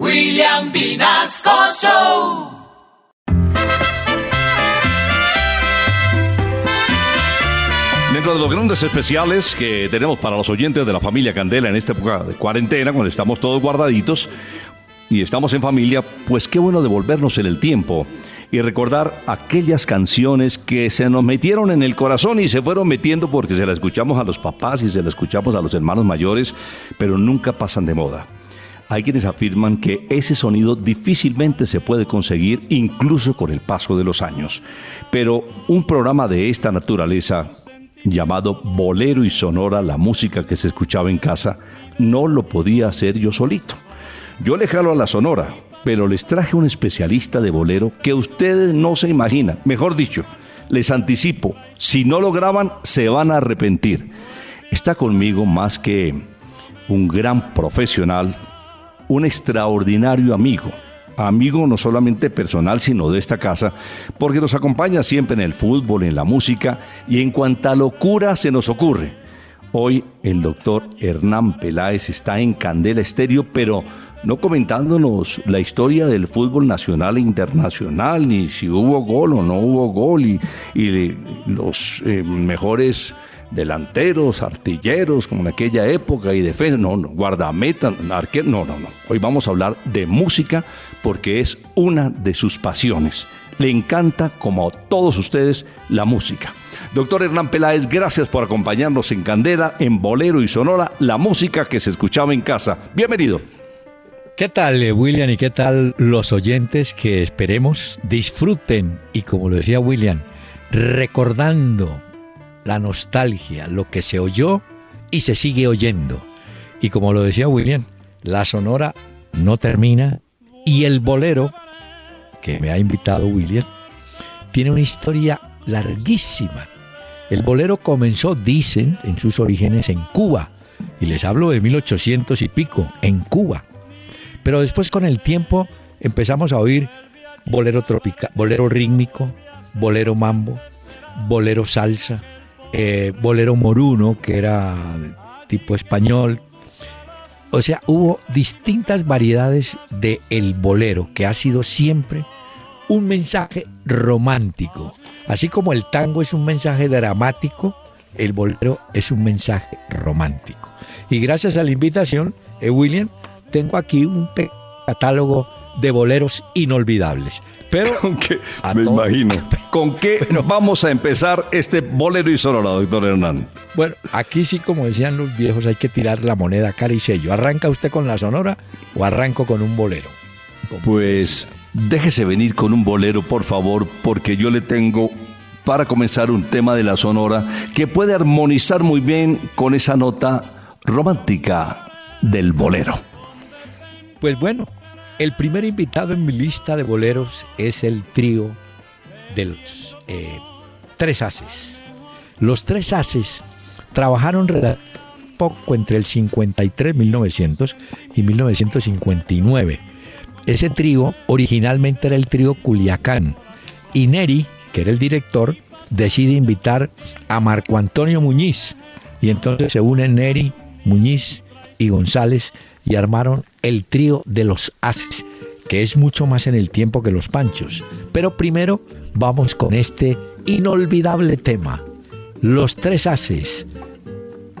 William Vinasco Show. Dentro de los grandes especiales que tenemos para los oyentes de la familia Candela en esta época de cuarentena, cuando estamos todos guardaditos y estamos en familia, pues qué bueno devolvernos en el tiempo y recordar aquellas canciones que se nos metieron en el corazón y se fueron metiendo porque se las escuchamos a los papás y se las escuchamos a los hermanos mayores, pero nunca pasan de moda. Hay quienes afirman que ese sonido difícilmente se puede conseguir incluso con el paso de los años. Pero un programa de esta naturaleza llamado Bolero y Sonora, la música que se escuchaba en casa, no lo podía hacer yo solito. Yo le jalo a la Sonora, pero les traje un especialista de bolero que ustedes no se imaginan. Mejor dicho, les anticipo, si no lo graban, se van a arrepentir. Está conmigo más que un gran profesional, un extraordinario amigo amigo no solamente personal, sino de esta casa, porque nos acompaña siempre en el fútbol, en la música y en cuanta locura se nos ocurre. Hoy el doctor Hernán Peláez está en Candela Estéreo, pero no comentándonos la historia del fútbol nacional e internacional, ni si hubo gol o no hubo gol, y, los eh, mejores delanteros, artilleros, como en aquella época, y defensa, no, no, guardameta, arquero, no, no, no. Hoy vamos a hablar de música porque es una de sus pasiones. Le encanta, como a todos ustedes, la música. Doctor Hernán Peláez, gracias por acompañarnos en Candela, en Bolero y Sonora, la música que se escuchaba en casa. Bienvenido. ¿Qué tal, eh, William? ¿Y qué tal los oyentes que esperemos disfruten y, como lo decía William, recordando la nostalgia, lo que se oyó y se sigue oyendo. Y como lo decía William, la sonora no termina y el bolero, que me ha invitado William, tiene una historia larguísima. El bolero comenzó, dicen, en sus orígenes en Cuba, y les hablo de 1800 y pico, en Cuba. Pero después con el tiempo empezamos a oír bolero tropical, bolero rítmico, bolero mambo, bolero salsa, eh, bolero moruno, que era tipo español. O sea, hubo distintas variedades de el bolero, que ha sido siempre un mensaje romántico. Así como el tango es un mensaje dramático, el bolero es un mensaje romántico. Y gracias a la invitación, eh, William, tengo aquí un catálogo de boleros inolvidables. Pero ¿Con qué? Me imagino. ¿Con qué vamos a empezar este bolero y sonora, doctor Hernán? Bueno, aquí sí, como decían los viejos, hay que tirar la moneda cara y sello. ¿Arranca usted con la sonora o arranco con un bolero? pues déjese venir con un bolero, por favor, porque yo le tengo para comenzar un tema de la sonora que puede armonizar muy bien con esa nota romántica del bolero. Pues bueno, el primer invitado en mi lista de boleros es el trío de los eh, Tres Haces. Los Tres Haces trabajaron poco entre el 53, 1900 y 1959. Ese trío originalmente era el trío Culiacán y Neri, que era el director, decide invitar a Marco Antonio Muñiz y entonces se unen Neri, Muñiz y González y armaron el trío de los Haces, que es mucho más en el tiempo que los Panchos. Pero primero vamos con este inolvidable tema. Los tres Haces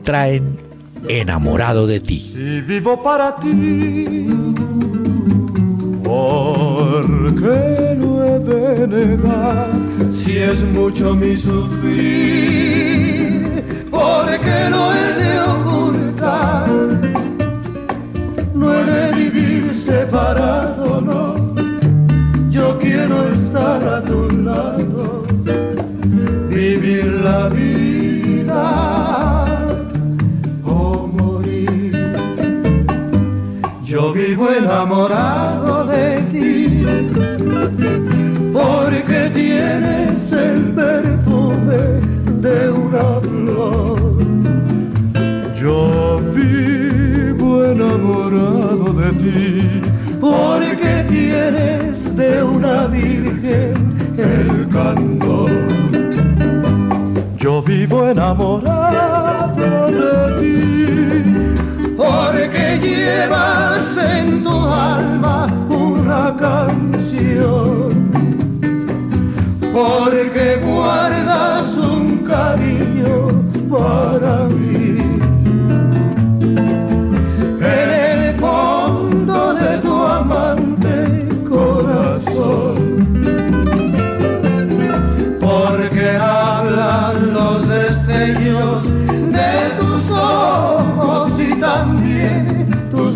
traen enamorado de ti. Si vivo para ti, ¿por qué lo he de negar? Si es mucho mi sufrir, ¿por qué lo he de ocultar? No de vivir separado, no. Yo quiero estar a tu lado, vivir la vida o morir. Yo vivo enamorado de ti, porque tienes el perfume de una flor. Yo porque tienes de una virgen el candor. Yo vivo enamorado de ti, porque llevas en tu alma una canción, porque guardas un cariño para mí.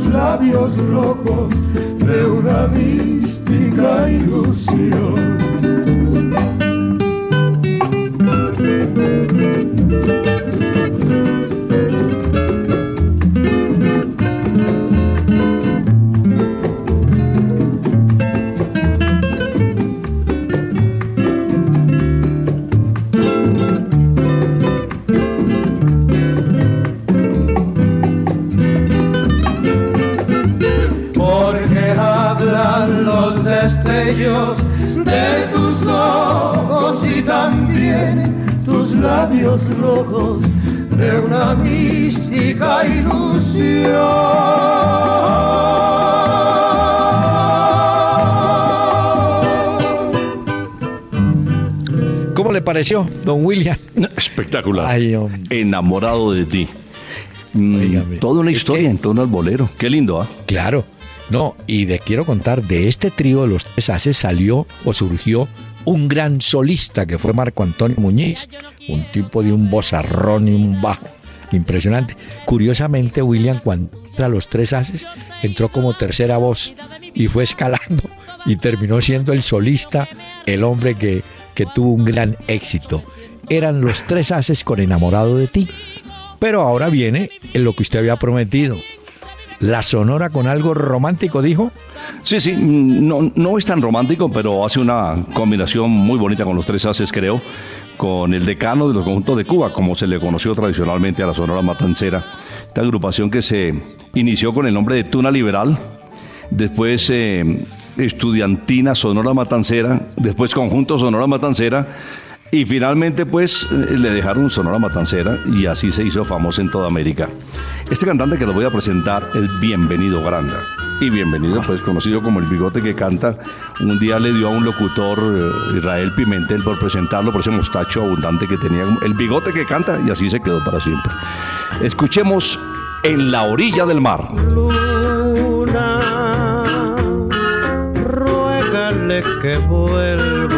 labios rojos de una mística ilusión. Labios rojos de una mística ilusión. ¿Cómo le pareció, don William? Espectacular. Enamorado de ti. Mm, toda una historia en torno al bolero. Qué lindo, ¿ah? Claro. No, y le quiero contar, de este trío de los tres haces salió o surgió un gran solista que fue Marco Antonio Muñiz, un tipo de un bozarrón y un bajo impresionante. Curiosamente, William, cuando entra los tres haces, entró como tercera voz y fue escalando y terminó siendo el solista, el hombre que, que tuvo un gran éxito. Eran los tres haces con enamorado de ti. Pero ahora viene en lo que usted había prometido, la Sonora con algo romántico, dijo. Sí, sí, no, no es tan romántico, pero hace una combinación muy bonita con los tres haces, creo, con el decano de los conjuntos de Cuba, como se le conoció tradicionalmente a la Sonora Matancera. Esta agrupación que se inició con el nombre de Tuna Liberal, después eh, Estudiantina Sonora Matancera, después Conjunto Sonora Matancera y finalmente, pues, eh, le dejaron Sonora Matancera y así se hizo famoso en toda América. Este cantante que les voy a presentar es Bienvenido Granda. Y Bienvenido, pues, conocido como el bigote que canta, un día le dio a un locutor, eh, Israel Pimentel, por presentarlo por ese mostacho abundante que tenía, el bigote que canta, y así se quedó para siempre. Escuchemos En la orilla del mar. Luna, ruégale que vuelva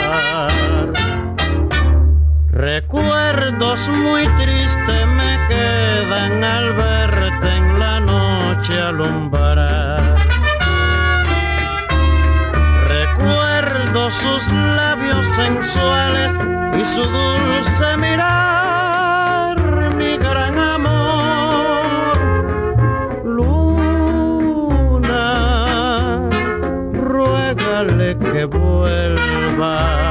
Recuerdos muy tristes me quedan al verte en la noche alumbrar. Recuerdo sus labios sensuales y su dulce mirar, mi gran amor. Luna, ruégale que vuelva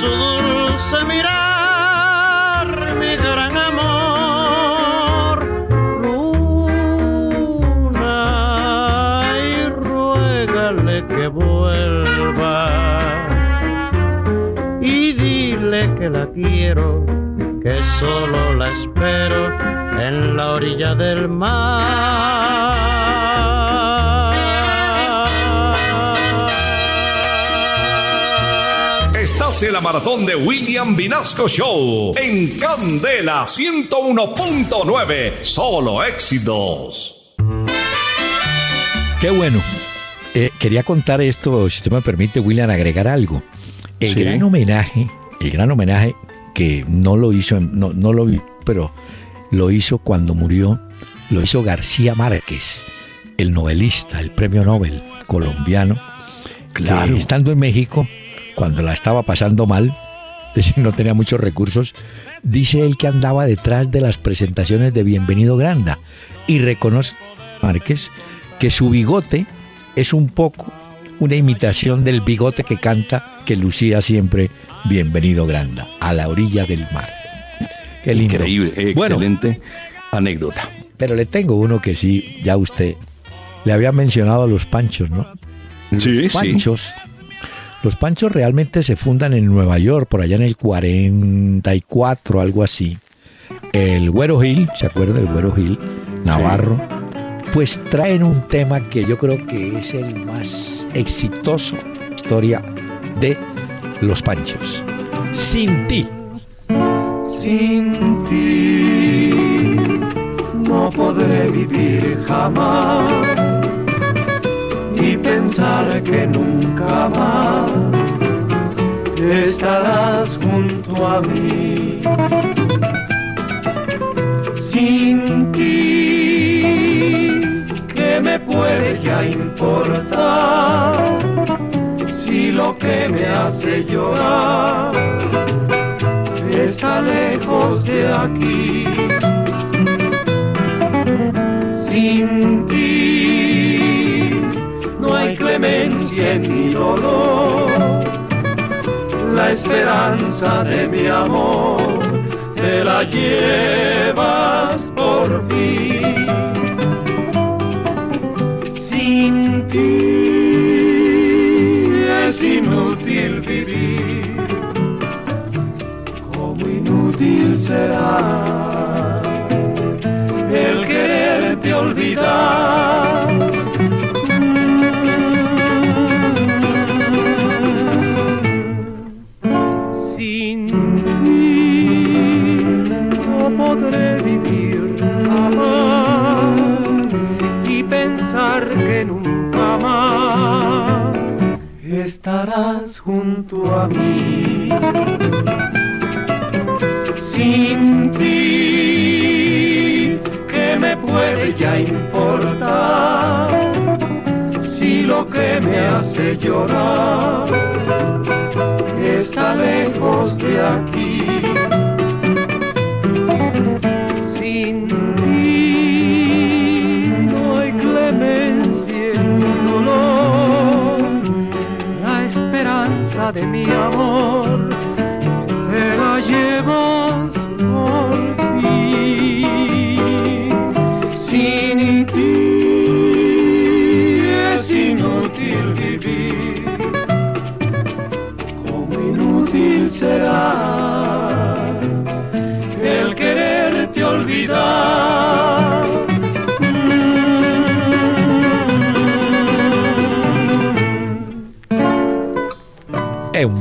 su dulce mirar, mi gran amor. Luna, y ruégale que vuelva. Y dile que la quiero, que solo la espero en la orilla del mar. En la maratón de William Vinasco Show en Candela 101.9. Solo éxitos. Qué bueno. Eh, quería contar esto, si usted me permite, William, agregar algo. El Sí. gran homenaje, el gran homenaje que no lo hizo, en- no, no lo vi, pero lo hizo cuando murió, lo hizo García Márquez, el novelista, el premio Nobel colombiano. Claro. que estando en México, cuando la estaba pasando mal, es decir, no tenía muchos recursos, dice él que andaba detrás de las presentaciones de Bienvenido Granda y reconoce Márquez que su bigote es un poco una imitación del bigote que canta que lucía siempre Bienvenido Granda, a la orilla del mar. Qué lindo. Increíble, Bueno, excelente anécdota. pero le tengo uno que sí, ya usted le había mencionado a los panchos, ¿no? Sí, Los panchos. Los panchos realmente se fundan en Nueva York, por allá en el 44, algo así. El Güero Gil, ¿se acuerda del Güero Gil? Navarro. Pues traen un tema que yo creo que es el más exitoso historia de los panchos. Sin ti. Sin ti no podré vivir jamás y pensar que nunca más estarás junto a mí. Sin ti, ¿qué me puede ya importar si lo que me hace llorar? está lejos de aquí. Sin ti hay clemencia en mi dolor. La esperanza de mi amor te la llevas por fin. Sin ti es inútil vivir como inútil será el quererte olvidar. Junto a mí sin ti, ¿qué me puede ya importar? Si lo que me hace llorar está lejos de aquí. Sin ti de mi amor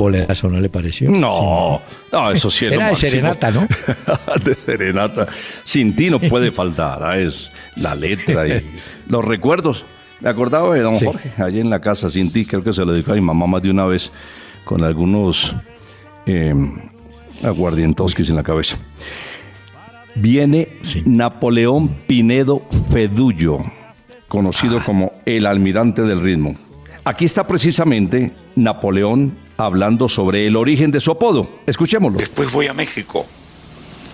bolerazo, ¿no le pareció? No, no, eso sí Era de serenata, ¿no? de serenata. Sin ti no puede faltar. ah, Es la letra y los recuerdos. Me acordaba de don Sí. Jorge, allí en la casa, sin ti. Creo que se lo dijo a mi mamá más de una vez con algunos eh, aguardientoskis en la cabeza. Viene Sí. Napoleón Pinedo Fedullo, conocido como el almirante del ritmo. Aquí está precisamente Napoleón hablando sobre el origen de su apodo. Escuchémoslo. Después voy a México.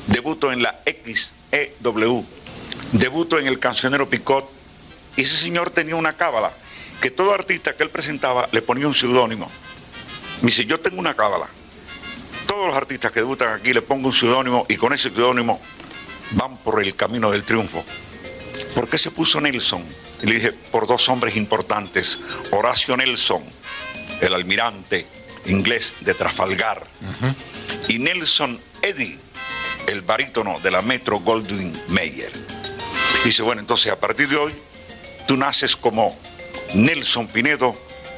Debuto en la XEW. Debuto en el cancionero Picot. Y ese señor tenía una cábala que todo artista que él presentaba le ponía un seudónimo. Me dice, yo tengo una cábala. Todos los artistas que debutan aquí le pongo un seudónimo y con ese seudónimo van por el camino del triunfo. ¿Por qué se puso Nelson? Y le dije, por dos hombres importantes. Horacio Nelson, el almirante inglés de Trafalgar, y Nelson Eddy, el barítono de la Metro Goldwyn Mayer. Dice, bueno, entonces a partir de hoy, tú naces como Nelson Pinedo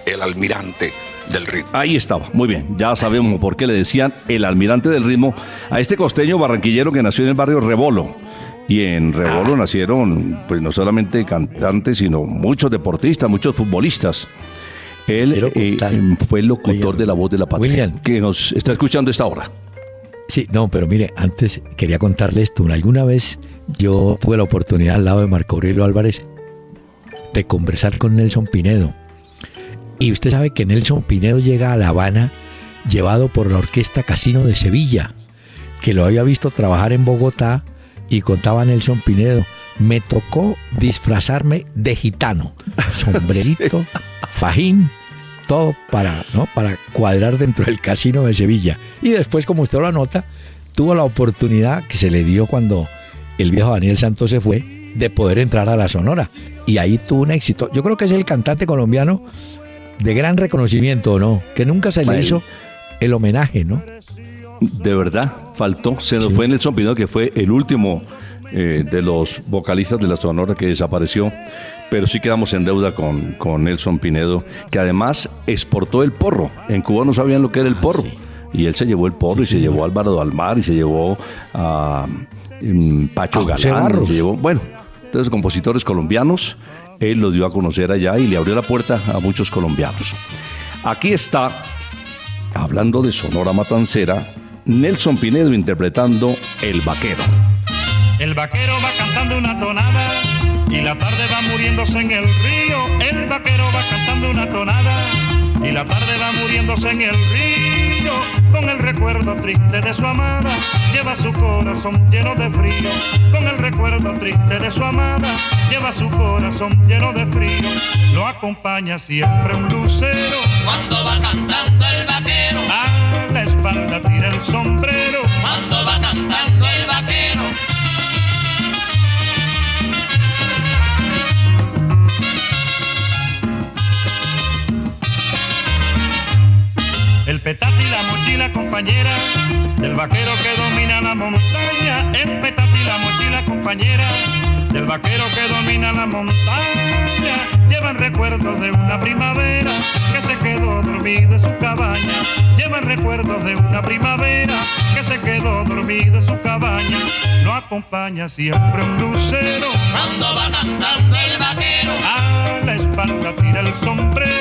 el almirante del ritmo. Ahí estaba, muy bien. Ya sabemos por qué le decían el almirante del ritmo a este costeño barranquillero que nació en el barrio Rebolo. Y en Rebolo nacieron, pues no solamente cantantes, sino muchos deportistas, muchos futbolistas. Él eh, em, fue el locutor de La Voz de la Patria, William. que nos está escuchando esta hora. Sí, no, pero mire, antes quería contarle esto. Alguna vez yo tuve la oportunidad al lado de Marco Aurelio Álvarez de conversar con Nelson Pinedo. Y usted sabe que Nelson Pinedo llega a La Habana llevado por la Orquesta Casino de Sevilla, que lo había visto trabajar en Bogotá y contaba Nelson Pinedo. Me tocó disfrazarme de gitano, sombrerito, fajín, todo para, ¿no? para cuadrar dentro del casino de Sevilla. Y después, como usted lo anota, tuvo la oportunidad que se le dio cuando el viejo Daniel Santos se fue de poder entrar a la Sonora. Y ahí tuvo un éxito. Yo creo que es el cantante colombiano de gran reconocimiento, ¿no? Que nunca se le hizo el homenaje, ¿no? De verdad, faltó. Se nos fue Nelson Pinedo, que fue el último eh, de los vocalistas de la Sonora que desapareció. Pero sí quedamos en deuda con, con Nelson Pinedo, que además exportó el porro. En Cuba no sabían lo que era el porro. Y él se llevó el porro y se llevó a Álvaro Dalmar y se llevó a mm, Pacho A José Galán. se llevó, bueno, entonces compositores colombianos. Él los dio a conocer allá y le abrió la puerta a muchos colombianos. Aquí está Hablando de Sonora Matancera, Nelson Pinedo interpretando El Vaquero. El vaquero va cantando una tonada y la tarde va muriéndose en el río. El vaquero va cantando una tonada y la tarde va muriéndose en el río. Con el recuerdo triste de su amada, lleva su corazón lleno de frío. Con el recuerdo triste de su amada, lleva su corazón lleno de frío. Lo acompaña siempre un lucero. Cuando va cantando el vaquero, A la espalda tira el sombrero. Petate y la mochila compañera del vaquero que domina la montaña. El petate y la mochila compañera del vaquero que domina la montaña. Llevan recuerdos de una primavera que se quedó dormido en su cabaña. Llevan recuerdos de una primavera que se quedó dormido en su cabaña. Lo acompaña siempre un lucero. cuando va cantando el vaquero, A la espalda tira el sombrero.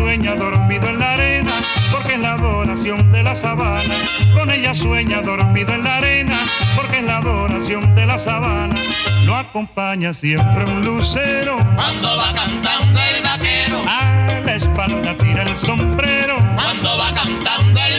Sueña dormido en la arena, porque es la adoración de la sabana. Con ella sueña dormido en la arena, porque es la adoración de la sabana. Lo acompaña siempre un lucero, Cuando va cantando el vaquero, a la espalda tira el sombrero. cuando va cantando el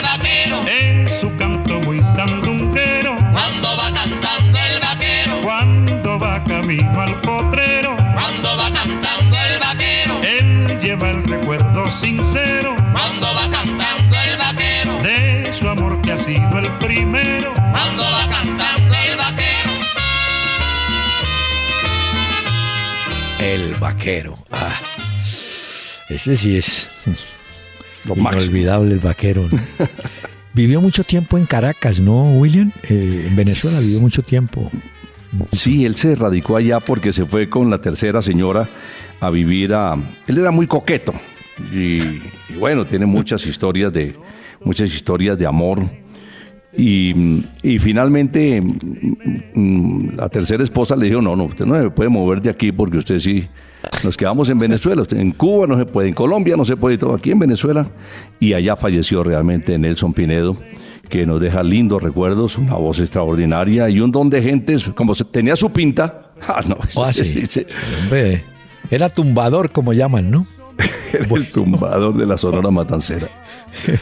sincero cuando va cantando el vaquero, de su amor que ha sido el primero. cuando va cantando el vaquero. El vaquero. Ah, ese sí es Lo inolvidable el vaquero. ¿no? vivió mucho tiempo en Caracas, ¿no, William? Eh, en Venezuela vivió mucho tiempo. Sí, él se radicó allá porque se fue con la tercera señora a vivir a... Él era muy coqueto y, y bueno, tiene muchas historias de, muchas historias de amor. Y, y finalmente mm, mm, la tercera esposa le dijo, no, no, usted no se puede mover de aquí porque usted sí, nos quedamos en Venezuela, en Cuba no se puede, en Colombia no se puede, todo aquí en Venezuela. Y allá falleció realmente Nelson Pinedo, que nos deja lindos recuerdos, una voz extraordinaria y un don de gentes, como se- tenía su pinta. Ah, no, Ah, sí. era tumbador, como llaman, ¿no? era el tumbador de la Sonora Matancera.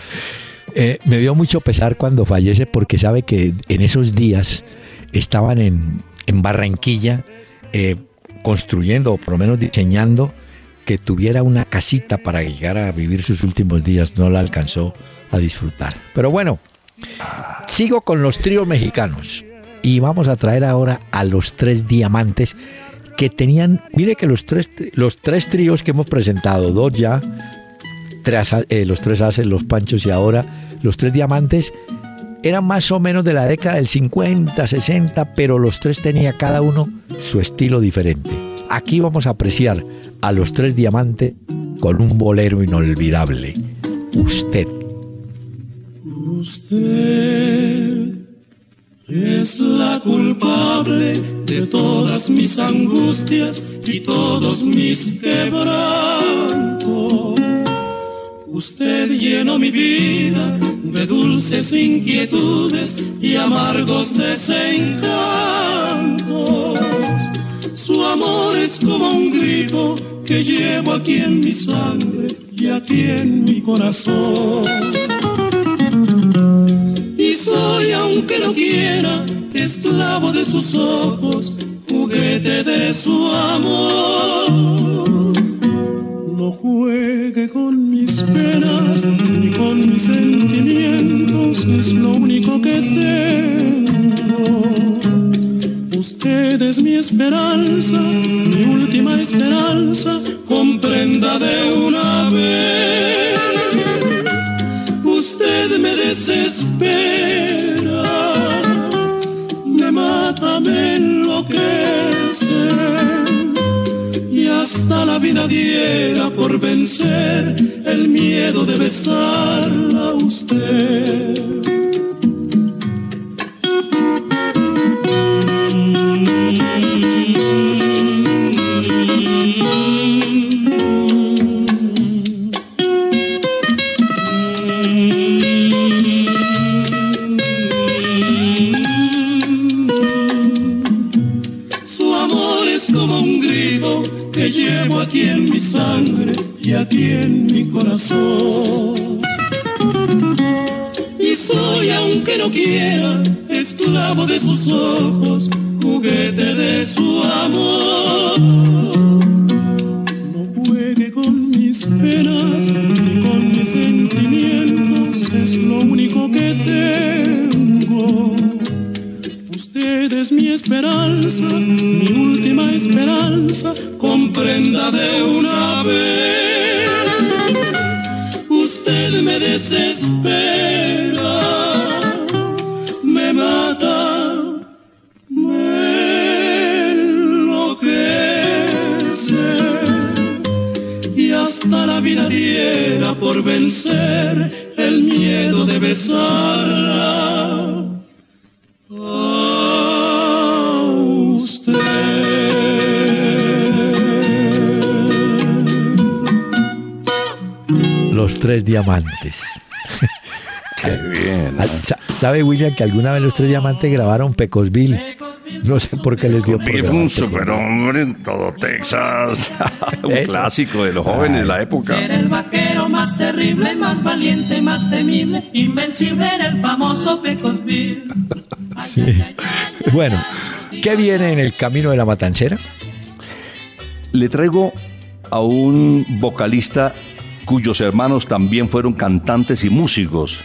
Eh, me dio mucho pesar cuando fallece porque sabe que en esos días estaban en, en Barranquilla eh, construyendo, o por lo menos diseñando, que tuviera una casita para llegar a vivir sus últimos días, no la alcanzó a disfrutar. Pero bueno, sigo con los tríos mexicanos y vamos a traer ahora a los tres diamantes que tenían, mire que los tres, los tres tríos que hemos presentado, dos ya, tres, eh, los tres haces, los panchos y ahora los tres diamantes, eran más o menos de la década del 50, 60, pero los tres tenía cada uno su estilo diferente. Aquí vamos a apreciar a los tres diamantes con un bolero inolvidable. Usted. Usted es la culpable de todas mis angustias y todos mis quebrantos. Usted llenó mi vida de dulces inquietudes y amargos desencantos. Su amor es como un grito que llevo aquí en mi sangre y aquí en mi corazón. Soy, aunque no quiera, esclavo de sus ojos, juguete de su amor. No juegue con mis penas ni con mis sentimientos, es lo único que tengo. Usted es mi esperanza, mi última esperanza, comprenda de una vez. Usted me desespera, hasta la vida diera por vencer el miedo de besarla a usted. Sangre y aquí en mi corazón. Y soy, aunque no quiera, esclavo de sus ojos, juguete de su amor. No juegue con mis penas ni con mis sentimientos, es lo único que tengo. Usted es mi esperanza, mi última esperanza, comprenda de una vez. Usted me desespera, me mata, me enloquece y hasta la vida diera por vencer el miedo de besarla Los tres diamantes. Qué bien. Ah, sa- ¿Sabe William que alguna vez los tres diamantes grabaron Pecosville? No sé por qué les dio por un superhombre en todo Texas. un Eso. clásico de los jóvenes de la época. Era el vaquero más terrible, más valiente, más temible, invencible era el famoso Pecosville. Bueno, ¿qué viene en el camino de la matancera? Le traigo a un vocalista cuyos hermanos también fueron cantantes y músicos,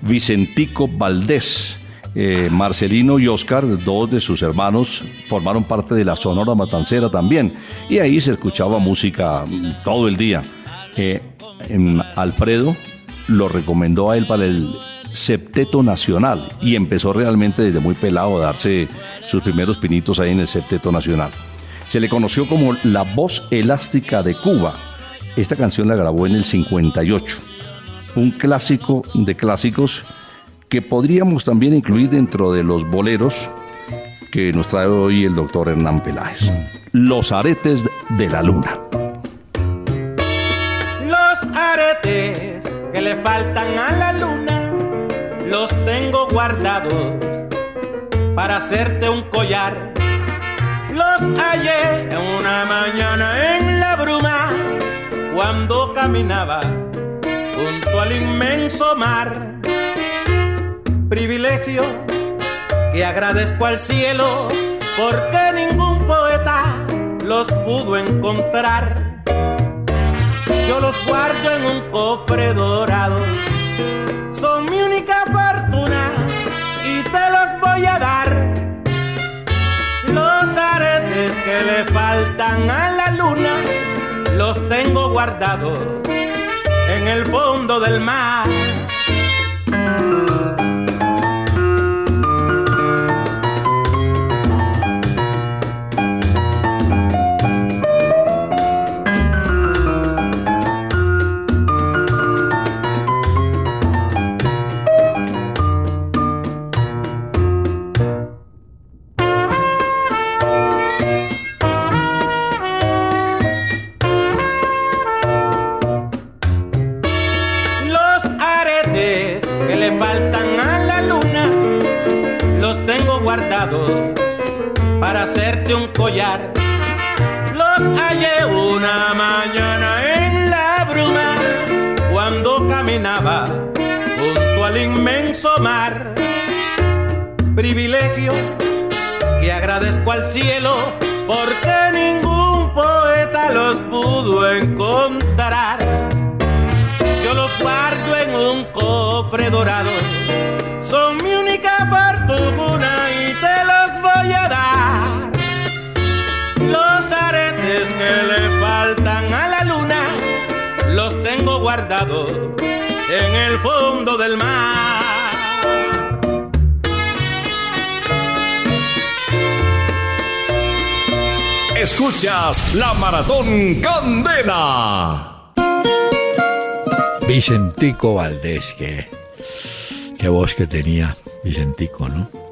Vicentico Valdés. Eh, Marcelino y Oscar, dos de sus hermanos, formaron parte de la Sonora Matancera también. Y ahí se escuchaba música todo el día. Eh, Alfredo lo recomendó a él para el Septeto Nacional y empezó realmente desde muy pelado a darse sus primeros pinitos ahí en el Septeto Nacional. Se le conoció como la voz elástica de Cuba. Esta canción la grabó en el 58. Un clásico de clásicos que podríamos también incluir dentro de los boleros que nos trae hoy el doctor Hernán Peláez. Los aretes de la luna. Los aretes que le faltan a la luna los tengo guardados para hacerte un collar. Los hallé en una mañana en cuando caminaba junto al inmenso mar. Privilegio que agradezco al cielo porque ningún poeta los pudo encontrar. yo los guardo en un cofre dorado. Son mi única fortuna y te los voy a dar. Los aretes que le faltan a la luna los tengo guardados en el fondo del mar. Hacerte un collar. Los hallé una mañana en la bruma cuando caminaba junto al inmenso mar. Privilegio que agradezco al cielo porque ningún poeta los pudo encontrar. Yo los guardo en un cofre dorado. Que le faltan a la luna los tengo guardados en el fondo del mar. Escuchas la Maratón Candela. Vicentico Valdés, que qué voz que tenía Vicentico, ¿no?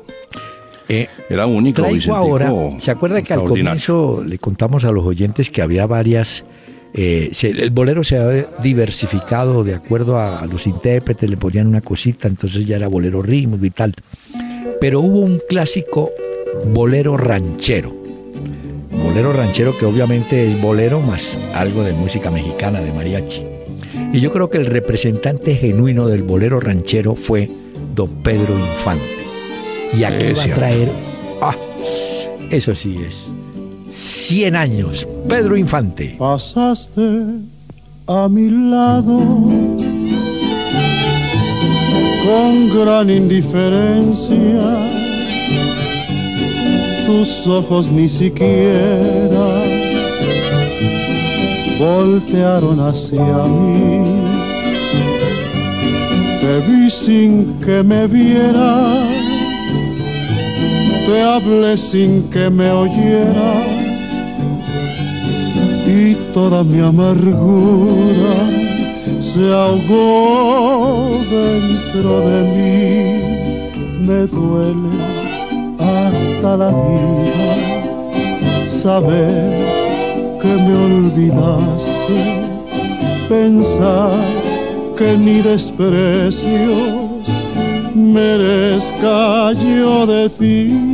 Eh, Era único, traigo Vicentico. ahora, ¿se acuerda que al comienzo le contamos a los oyentes que había varias, eh, se- el bolero se había diversificado de acuerdo a, a los intérpretes, le ponían una cosita, entonces ya era bolero rítmico y tal. Pero hubo un clásico bolero ranchero. Bolero ranchero que obviamente es bolero más algo de música mexicana, de mariachi. Y yo creo que el representante genuino del bolero ranchero fue don Pedro Infante. Y aquí Es va a cierto. traer, ah, eso sí es, 100 años, Pedro Infante. Pasaste a mi lado con gran indiferencia. Tus ojos ni siquiera voltearon hacia mí. Te vi sin que me vieras, te hablé sin que me oyeras y toda mi amargura se ahogó dentro de mí. Me duele hasta la vida saber que me olvidaste, pensar que ni desprecios merezca yo de ti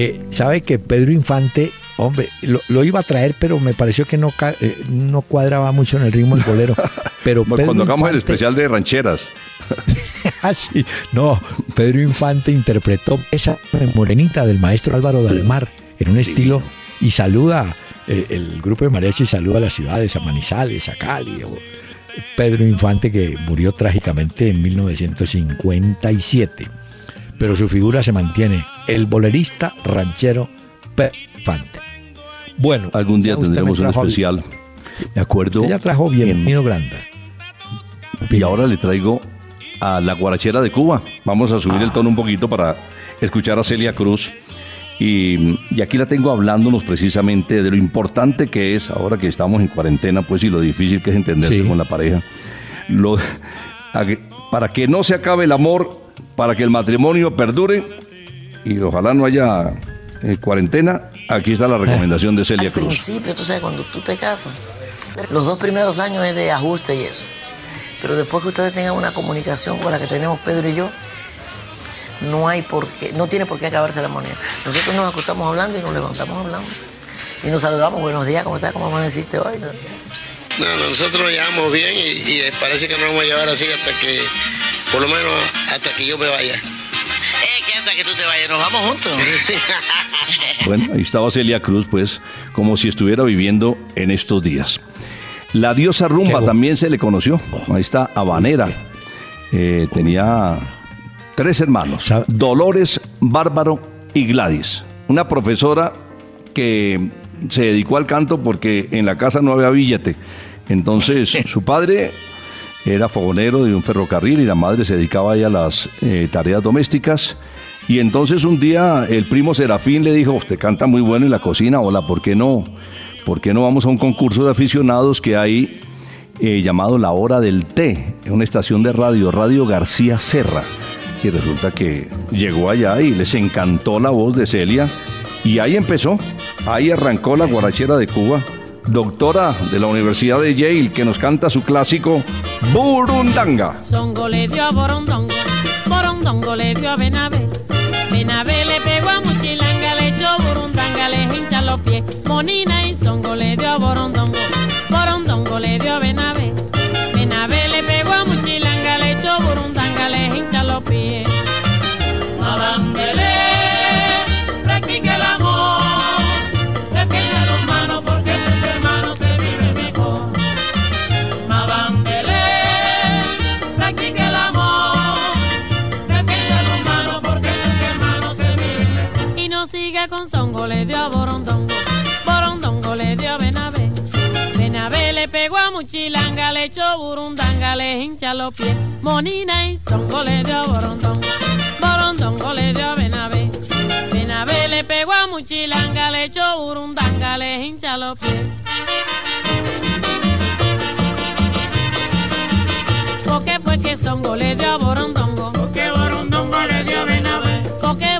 eh, sabe que Pedro Infante, hombre, lo, lo iba a traer, pero me pareció que no, eh, no cuadraba mucho en el ritmo del bolero. Pero Pedro Cuando hagamos el especial de rancheras. Ah, sí. No, Pedro Infante interpretó esa morenita del maestro Álvaro Dalmar en un estilo y saluda, eh, el grupo de mariachi saluda a las ciudades, a Manizales, a Cali. o- Pedro Infante que murió trágicamente en 1957, pero su figura se mantiene, el bolerista ranchero Pedro Infante. Bueno, Algún día tendremos un especial. De acuerdo. Ya trajo bienvenido Granda. Y ahora le traigo a la guarachera de Cuba. Vamos a subir el tono un poquito para escuchar a Celia Cruz. Y, y aquí la tengo hablándonos precisamente de lo importante que es, ahora que estamos en cuarentena, pues, y lo difícil que es entenderse Sí. con la pareja. Lo, para que no se acabe el amor, para que el matrimonio perdure y ojalá no haya eh, cuarentena, aquí está la recomendación de Celia Al Cruz. principio, tú sabes, cuando tú te casas, los dos primeros años es de ajuste y eso. Pero después que ustedes tengan una comunicación como la que tenemos Pedro y yo, no hay por qué, no tiene por qué acabarse la moneda. Nosotros nos acostamos hablando y nos levantamos hablando. Y nos saludamos, buenos días, ¿cómo estás? ¿Cómo amaneciste hoy? No, no, nosotros llevamos bien y, y parece que nos vamos a llevar así hasta que, por lo menos hasta que yo me vaya. Eh, que hasta que tú te vayas, nos vamos juntos. Bueno, ahí estaba Celia Cruz, pues, como si estuviera viviendo en estos días. La diosa rumba también se le conoció. Ahí está Habanera. Eh, tenía tres hermanos: Dolores, Bárbaro y Gladys. Una profesora que se dedicó al canto porque en la casa no había billete. Entonces, su padre era fogonero de un ferrocarril y la madre se dedicaba a las eh, tareas domésticas. Y entonces un día el primo Serafín le dijo, usted canta muy bueno en la cocina, hola, ¿por qué no? ¿Por qué no vamos a un concurso de aficionados que hay eh, llamado La Hora del Té, en una estación de radio, Radio García Serra? Y resulta que llegó allá y les encantó la voz de Celia y ahí empezó, ahí arrancó la guarachera de Cuba, doctora de la Universidad de Yale, que nos canta su clásico Burundanga. Songo le dio a Borondongo, Borondongo le dio a Benavé. Benavé le pegó a Muchilanga, le echó Burundanga, le hincha los pies. Monina y Songo le dio a Borondongo, Borondongo le dio a Benavé. Muchilanga, le echó Burundanga, le hincha los pies. Monina y Songo le dio a Borondongo, le dio a Benavé. Benavé le pegó a Muchilanga, le echó Burundanga, le hincha los pies. Porque fue que Songo le dio Borondongo. Porque Borondongo le dio a Benavé. Porque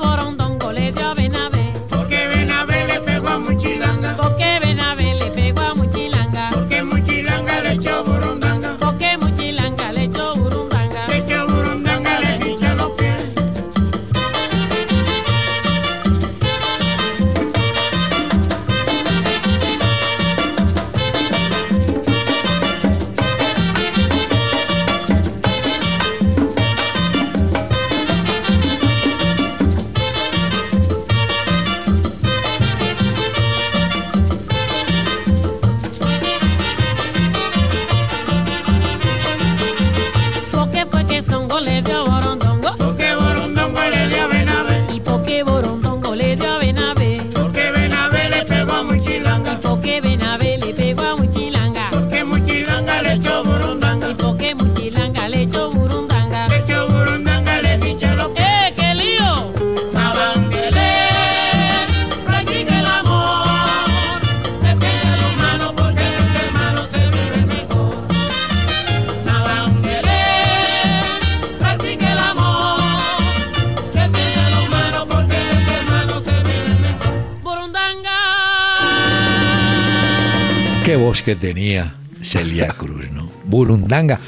que tenía Celia Cruz, ¿no? Burundanga.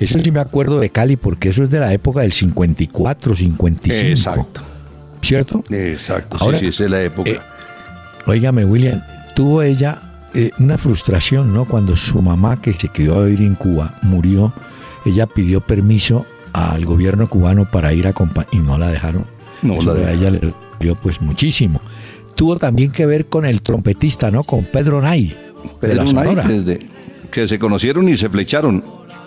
Eso sí me acuerdo de Cali porque eso es de la época del 54, 55. Exacto. ¿Cierto? Exacto, Ahora, sí, sí, esa es la época. eh, Óigame, William, tuvo ella eh, una frustración, ¿no? Cuando su mamá, que se quedó a vivir en Cuba, murió, ella pidió permiso al gobierno cubano para ir a y no la dejaron. No Eso la a ella le dio pues muchísimo. Tuvo también que ver con el trompetista, ¿no? Con Pedro Nay, de la Sonora. desde que se conocieron y se flecharon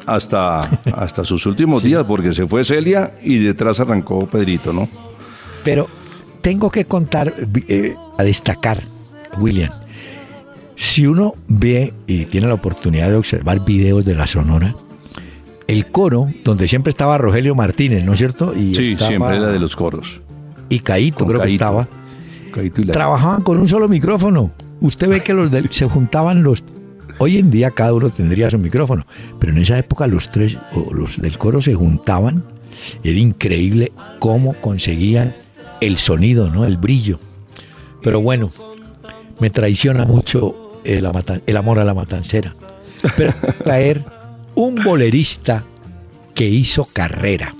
hasta, hasta sus últimos días, porque se fue Celia y detrás arrancó Pedrito, ¿no? Pero tengo que contar, eh, a destacar, William, si uno ve y tiene la oportunidad de observar videos de la Sonora, el coro, donde siempre estaba Rogelio Martínez, ¿no es cierto? Y Sí, estaba- siempre era de los coros. Y Caíto, Con creo que estaba. Caíto y la- Trabajaban con un solo micrófono. Usted ve que los del- se juntaban los... Hoy en día cada uno tendría su micrófono, pero en esa época los tres, o los del coro se juntaban. Era increíble cómo conseguían el sonido, ¿no? El brillo. Pero bueno, me traiciona mucho el, amor a la matancera. Pero traer un bolerista que hizo carrera.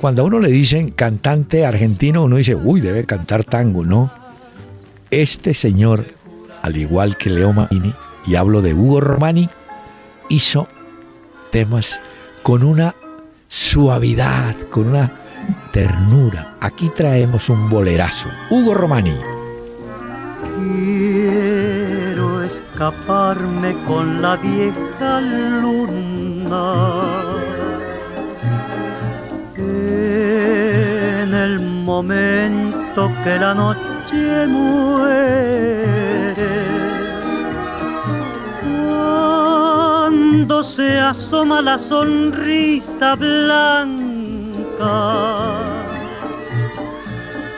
Cuando a uno le dicen cantante argentino, uno dice, uy, debe cantar tango, ¿no? Este señor, al igual que Leo Manini, y hablo de Hugo Romani, hizo temas con una suavidad, con una ternura. Aquí traemos un bolerazo. Hugo Romani. Quiero escaparme con la vieja luna. Momento que la noche muere. Cuando se asoma la sonrisa blanca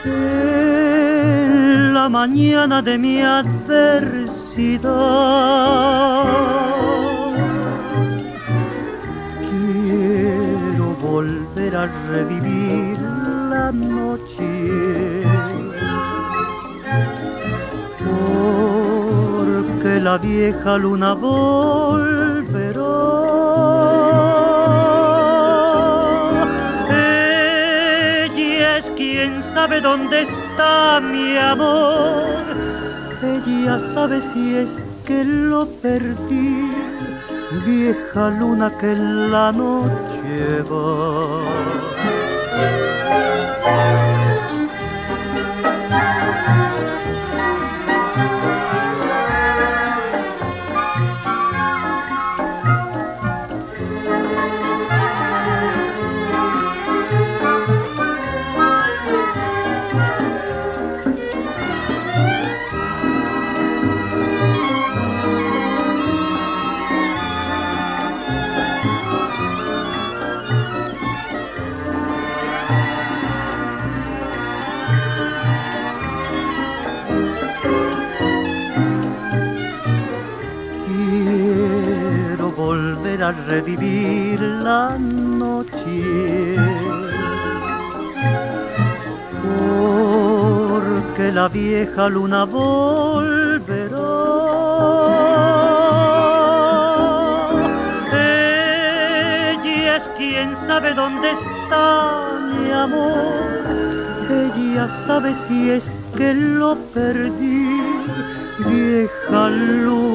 en la mañana de mi adversidad. Quiero volver a revivir noche. Porque la vieja luna volverá. Ella es quien sabe dónde está mi amor. Ella sabe si es que lo perdí. Vieja luna que la noche va. Quiero volver a revivir la noche. Porque la vieja luna volverá. Ella es quien sabe dónde está mi amor. Ella sabe si es que lo perdí. Vieja luna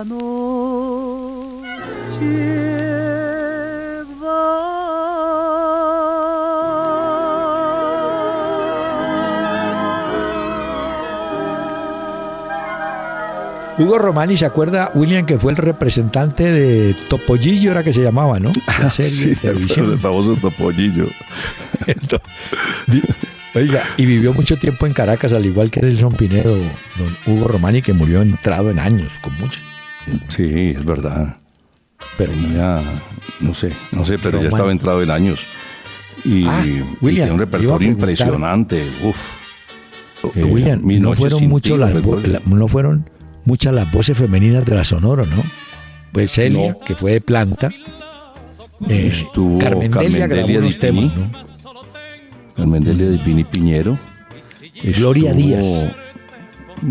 la noche Hugo Romani, ¿se acuerda, William, que fue el representante de Topollillo, era que se llamaba, ¿no? La serie Sí, de televisión. el famoso topollillo. Oiga, y vivió mucho tiempo en Caracas, al igual que Nelson Pinero, don Hugo Romani, que murió entrado en años, con mucho. Sí, es verdad. Pero ya, no sé, no sé, pero, Pero ya bueno. estaba entrado en años. Y, Ah, y William, tiene un repertorio impresionante. Uf. Eh, William, Mis no fueron, mucho ti, las la- no fueron muchas las voces femeninas de la Sonora, ¿no? Pues Celia, No. que fue de planta. eh, Estuvo Carmen Delia Pini. temas, ¿no? Carmen Delia de Pini Piñero. Gloria Estuvo- Díaz.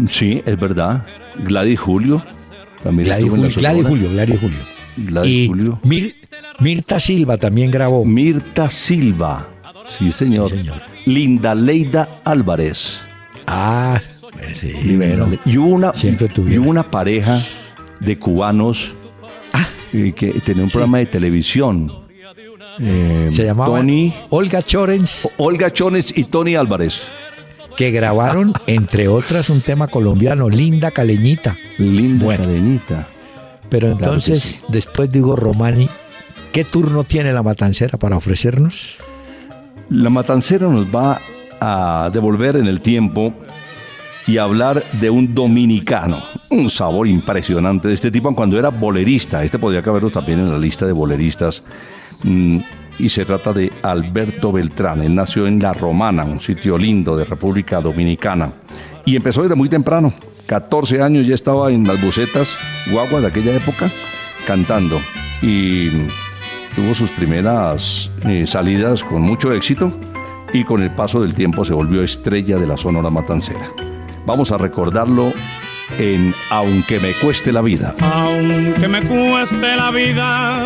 Sí, es verdad. Gladys Julio. También Gladys estuvo en la Julio, Gladys Sonora. Julio, Gladys Julio. Gladys y Julio. Mir- Mirta Silva también grabó. Mirta Silva. Sí, señor. Linda Leida Álvarez. Ah, sí, Linda bueno. Le- y, hubo una, Siempre y una pareja de cubanos eh, que tenía un programa de televisión. Eh, Se llamaba Tony, Olga Chorens, Olga Chones y Tony Álvarez. Que grabaron, entre otras, un tema colombiano, Linda Caleñita. Linda Bueno. Cadenita. Pero Claro entonces, sí. después de Hugo Romani, ¿qué turno tiene la matancera para ofrecernos? La matancera nos va a devolver en el tiempo y hablar de un dominicano. Un sabor impresionante de este tipo cuando era bolerista. Este podría caberlo también en la lista de boleristas. Mm, y se trata de Alberto Beltrán. Él nació en La Romana, un sitio lindo de República Dominicana. Y empezó desde muy temprano. 14 años ya estaba en las bucetas guaguas de aquella época cantando. Y tuvo sus primeras eh, salidas con mucho éxito y con el paso del tiempo se volvió estrella de la Sonora Matancera. Vamos a recordarlo en Aunque me cueste la vida. Aunque me cueste la vida,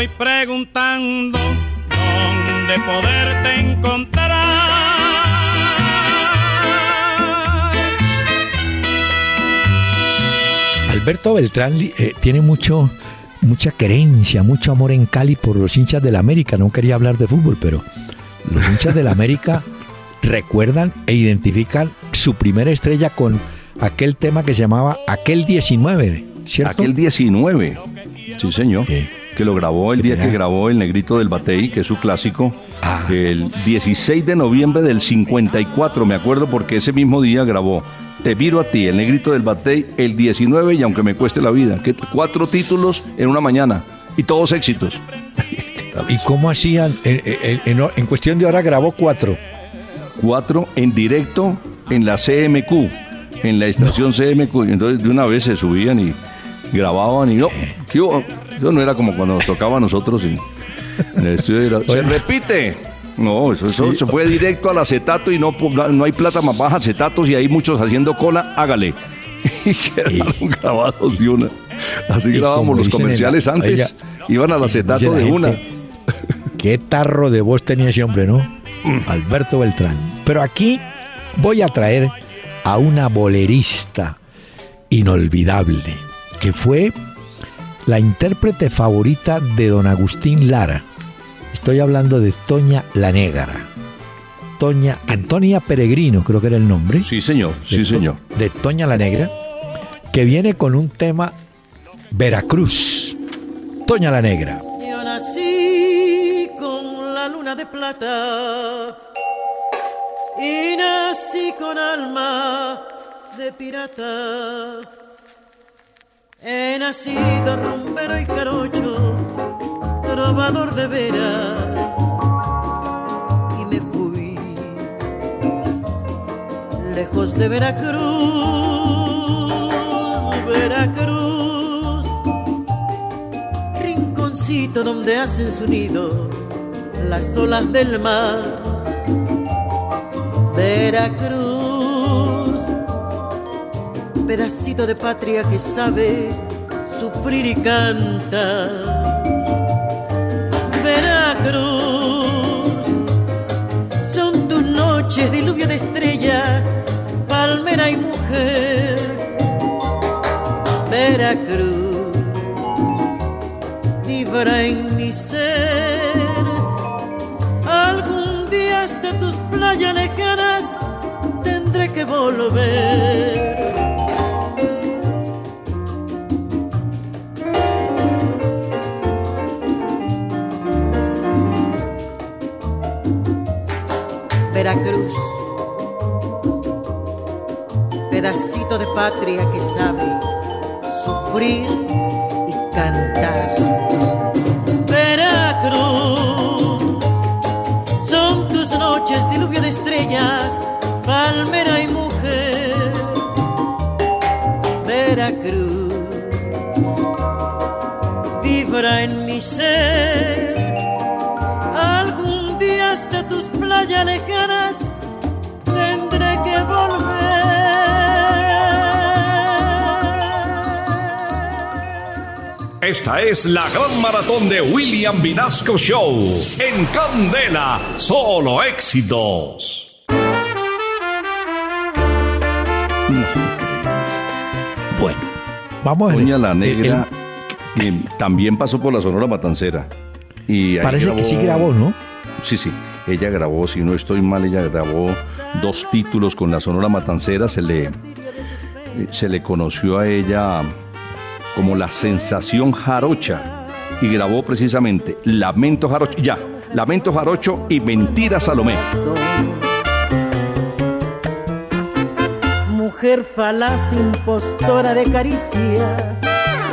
Voy preguntando dónde poderte encontrar. Alberto Beltrán eh, tiene mucho, mucha querencia, mucho amor en Cali por los hinchas del América. No quería hablar de fútbol, pero los hinchas del América recuerdan e identifican su primera estrella con aquel tema que se llamaba Aquel 19, ¿cierto? Aquel 19. Sí, señor. Que lo grabó el día que grabó El Negrito del Batey, que es su clásico. Ah. El 16 de noviembre del 54, me acuerdo, porque ese mismo día grabó Te miro a ti, El Negrito del Batey, el 19 y aunque me cueste la vida. Que cuatro títulos en una mañana y todos éxitos. ¿Y cómo hacían? En, en- en- en cuestión de hora grabó cuatro. Cuatro en directo en la CMQ, en la estación CMQ. Entonces de una vez se subían y grababan y no. Eso no era como cuando nos tocaba a nosotros en, en el estudio. era, se repite. No, eso, eso Sí. se fue directo al acetato y no, no hay plata más baja, acetatos y hay muchos haciendo cola, hágale. y quedaron grabados de una. Así grabábamos los comerciales la- antes. oiga, iban al acetato de una. Qué tarro de voz tenía ese hombre, ¿no? Alberto Beltrán. Pero aquí voy a traer a una bolerista inolvidable, que fue la intérprete favorita de don Agustín Lara. Estoy hablando de Toña la Negra. Toña, Antonia Peregrino, creo que era el nombre. Sí, señor, sí, To- señor. De Toña la Negra, que viene con un tema Veracruz. Toña la Negra. Yo nací con la luna de plata y nací con alma de pirata. He nacido rumbero y jarocho, trovador de veras, y me fui lejos de Veracruz, Veracruz. Rinconcito donde hacen su nido las olas del mar. Veracruz, pedacito de patria que sabe sufrir y canta. Veracruz, son tus noches diluvio de estrellas, palmera y mujer. Veracruz vibra en mi ser. Algún día hasta tus playas lejanas tendré que volver. Veracruz, pedacito de patria que sabe sufrir y cantar. Veracruz, son tus noches diluvio de estrellas, palmera y mujer. Veracruz, vibra en mi ser. Algún día hasta tus playas lejanas tendré que volver. Esta es la gran maratón de William Vinasco Show. En Candela, solo éxitos. Bueno, vamos a Doña la el- Negra que también pasó por la Sonora Matancera. Y Parece que sí grabó, ¿no? Sí, sí. Ella grabó, si no estoy mal, ella grabó dos títulos con la Sonora Matancera. Se le, se le conoció a ella como la sensación jarocha y grabó precisamente Lamento Jarocho, ya, Lamento Jarocho y Mentira Salomé. Mujer falaz, impostora de caricias,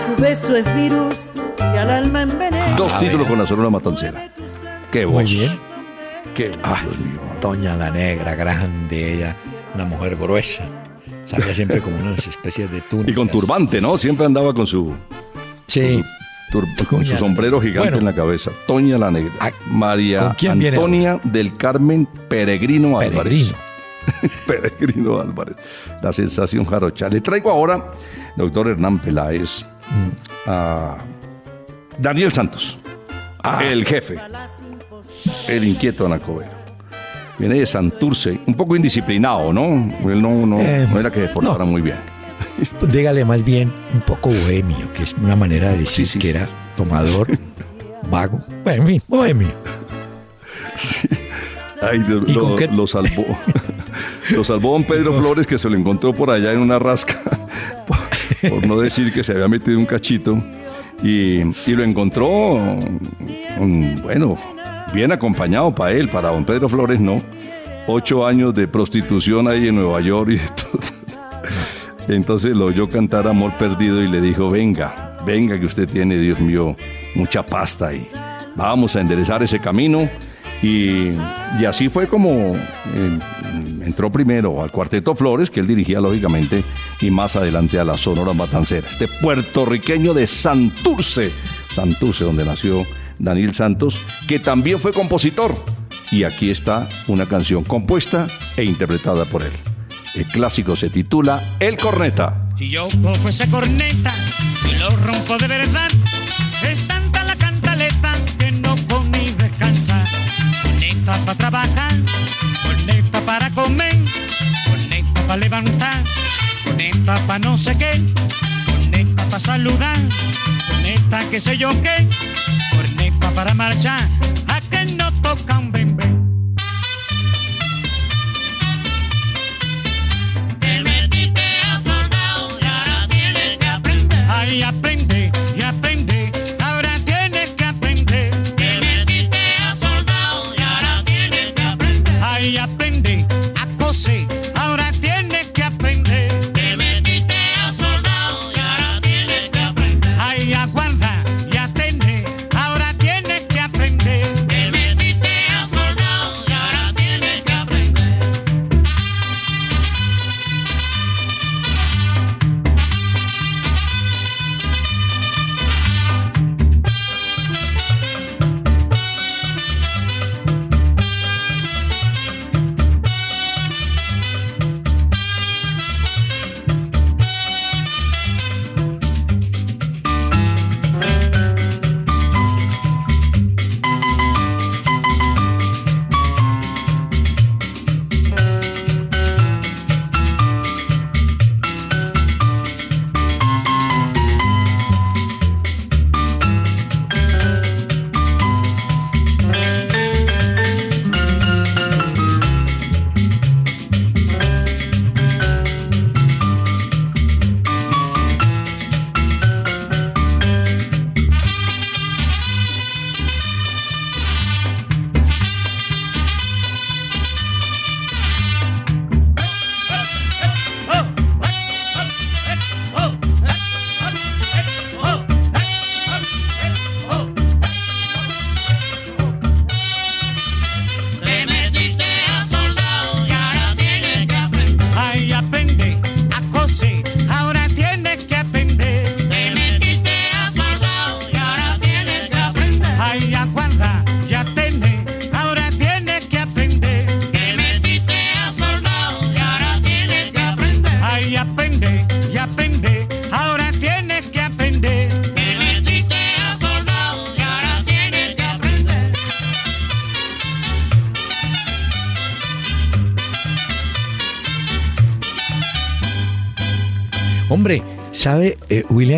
tu beso es virus que al alma envenena. Dos títulos con la Sonora Matancera. Qué voz. Muy bien. Qué Ah, Toña la Negra, grande, ella, una mujer gruesa. Salía siempre como unas especies de túnicas. Y con turbante, ¿no? Siempre andaba con su, Sí. tur- con su Toña- sombrero gigante Bueno. en la cabeza. Toña la Negra. ¿con María Antonia del Carmen Peregrino Álvarez. Peregrino. Peregrino Álvarez. La sensación jarocha. Le traigo ahora, doctor Hernán Peláez, Mm. a Daniel Santos, Ah. el jefe, el inquieto Anacobero. Viene de Santurce, un poco indisciplinado, ¿no? Él no, no, Eh, no era que se portara muy bien. Pues dígale más bien un poco bohemio, que es una manera de decir que era tomador, vago. Bueno, en fin, bohemio. Ay, Dios, ¿Y lo, qué? lo salvó. lo salvó don Pedro Flores, que se lo encontró por allá en una rasca, por, por no decir que se había metido un cachito. Y, y lo encontró, mm, bueno, bien acompañado para él, para don Pedro Flores no. Ocho años de prostitución ahí en Nueva York y todo. Entonces lo oyó cantar Amor Perdido y le dijo, venga, venga que usted tiene, Dios mío, mucha pasta y vamos a enderezar ese camino. Y, y así fue como eh, entró primero al Cuarteto Flores, que él dirigía lógicamente, y más adelante a la Sonora Matancera. Este puertorriqueño de Santurce, Santurce, donde nació Daniel Santos, que también fue compositor. Y aquí está una canción compuesta e interpretada por él. El clásico se titula El Corneta. Si yo cojo esa corneta y lo rompo de verdad, es tanta la cantaleta que no con descansa. Corneta para trabajar, corneta para comer, corneta para levantar, corneta para no sé qué, corneta para saludar, corneta que sé yo qué, corneta para marchar, a que no toca un bembé.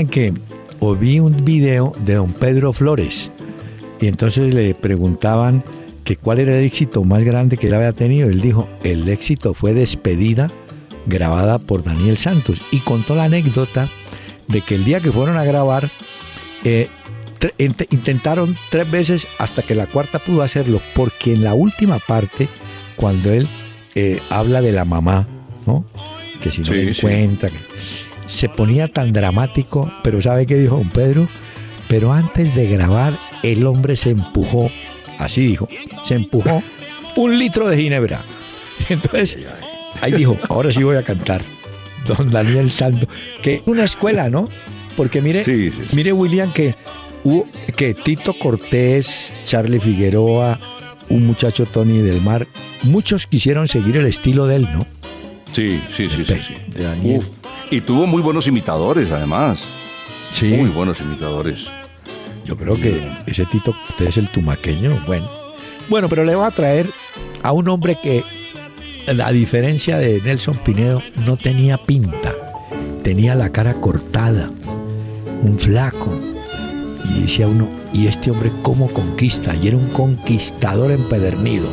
Que o vi un video de don Pedro Flores y entonces le preguntaban que cuál era el éxito más grande que él había tenido? Él dijo, el éxito fue Despedida, grabada por Daniel Santos, y contó la anécdota de que el día que fueron a grabar, eh, tre- intentaron tres veces hasta que la cuarta pudo hacerlo, porque en la última parte, cuando él eh, habla de la mamá, ¿no? Que si no Sí, le sí. encuentra, que- se ponía tan dramático, pero ¿sabe qué dijo don Pedro? Pero antes de grabar, el hombre se empujó, así dijo, se empujó un litro de ginebra. Entonces, ahí dijo, ahora sí voy a cantar. Don Daniel Santo, que es una escuela, ¿no? Porque mire, Sí, sí, sí. mire William, que hubo, que Tito Cortés, Charlie Figueroa, un muchacho Tony del Mar, muchos quisieron seguir el estilo de él, ¿no? Sí, sí, sí, sí. sí. De Daniel. Uf, Y tuvo muy buenos imitadores, además. Sí. Muy buenos imitadores. Yo creo que ese Tito es el tumaqueño, bueno. Bueno, pero le voy a traer a un hombre que, a diferencia de Nelson Pinedo, no tenía pinta. Tenía la cara cortada, un flaco. Y decía uno, ¿y este hombre cómo conquista? Y era un conquistador empedernido.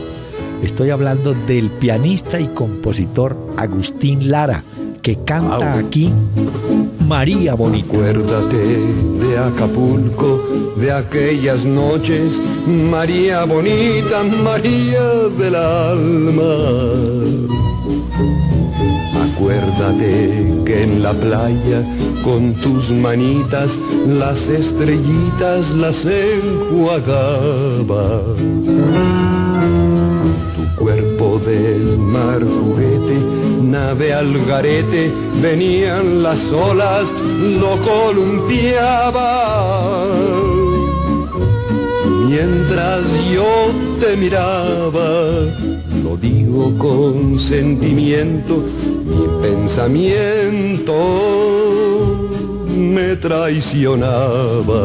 Estoy hablando del pianista y compositor Agustín Lara, que canta aquí María Bonita. Acuérdate de Acapulco, de aquellas noches, María bonita, María del alma. Acuérdate que en la playa, con tus manitas, las estrellitas las enjuagabas. Tu cuerpo del mar juguete, nave al garete, venían las olas, lo columpiaba. Mientras yo te miraba, lo digo con sentimiento, mi pensamiento me traicionaba.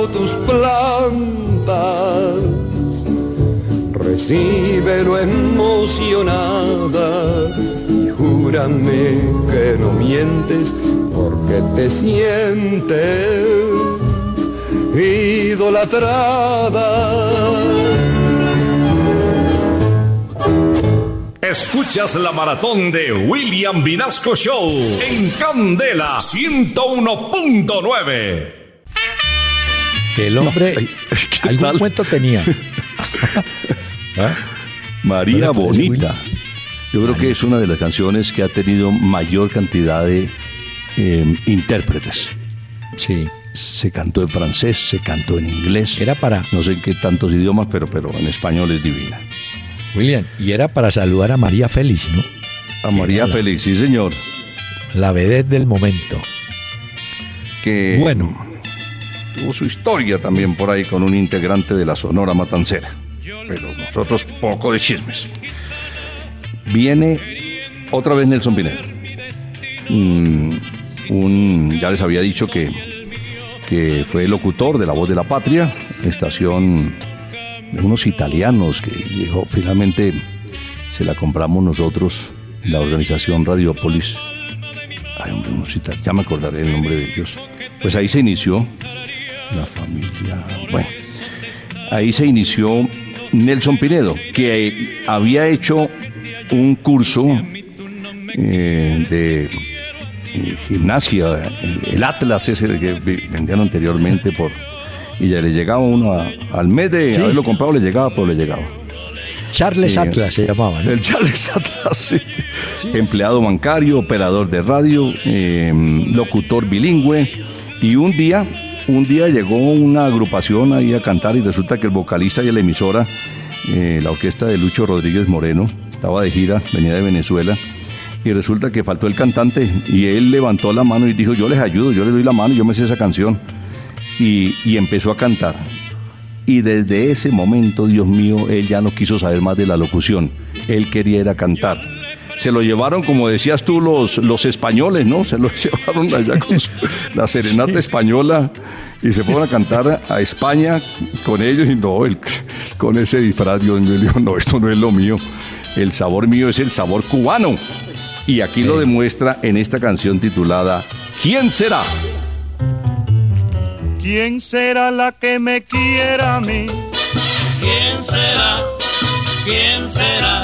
tus plantas. Recíbelo emocionada y júrame que no mientes porque te sientes idolatrada. Escuchas la maratón de William Vinasco Show en Candela 101.9. El hombre algún cuento tenía. ¿Ah? María ¿No le parece, Bonita. Yo creo que es una de las canciones que ha tenido mayor cantidad de eh, intérpretes. Sí. Se cantó en francés, se cantó en inglés. Era para. No sé en qué tantos idiomas, pero, pero en español es divina. William, y era para saludar a María Félix, ¿no? A María la- Félix, sí, señor. La vedette del momento. Que Bueno. Tuvo su historia también por ahí con un integrante de la Sonora Matancera. Pero nosotros poco de chismes. Viene otra vez Nelson Pinedo. Mm, un, ya les había dicho que, que fue locutor de La Voz de la Patria, estación de unos italianos que llegó, finalmente se la compramos nosotros, la organización Radiopolis. Ay, hombre, unos ya me acordaré el nombre de ellos. Pues ahí se inició la familia. Bueno, ahí se inició Nelson Pinedo, que eh, había hecho un curso eh, de eh, gimnasia, el, el Atlas ese que vendían anteriormente por y ya le llegaba uno a- al mes de Sí. haberlo comprado le llegaba, pero le llegaba. Charles Sí. Atlas se llamaba, ¿no? El Charles Atlas, sí. Empleado bancario, operador de radio, eh, locutor bilingüe. Y un día, un día llegó una agrupación ahí a cantar y resulta que el vocalista y la emisora, eh, la orquesta de Lucho Rodríguez Moreno, estaba de gira, venía de Venezuela. Y resulta que faltó el cantante y él levantó la mano y dijo, yo les ayudo, yo les doy la mano, yo me sé esa canción. Y, y empezó a cantar. Y desde ese momento, Dios mío, él ya no quiso saber más de la locución. Él quería ir a cantar. Se lo llevaron, como decías tú, los, los españoles, ¿no? Se lo llevaron allá con su- la serenata española y se fueron a cantar a España con ellos. Y no, con ese disfraz, Dios mío, dijo, no, esto no es lo mío. El sabor mío es el sabor cubano. Y aquí lo demuestra en esta canción titulada ¿Quién será? ¿Quién será la que me quiera a mí? ¿Quién será? ¿Quién será?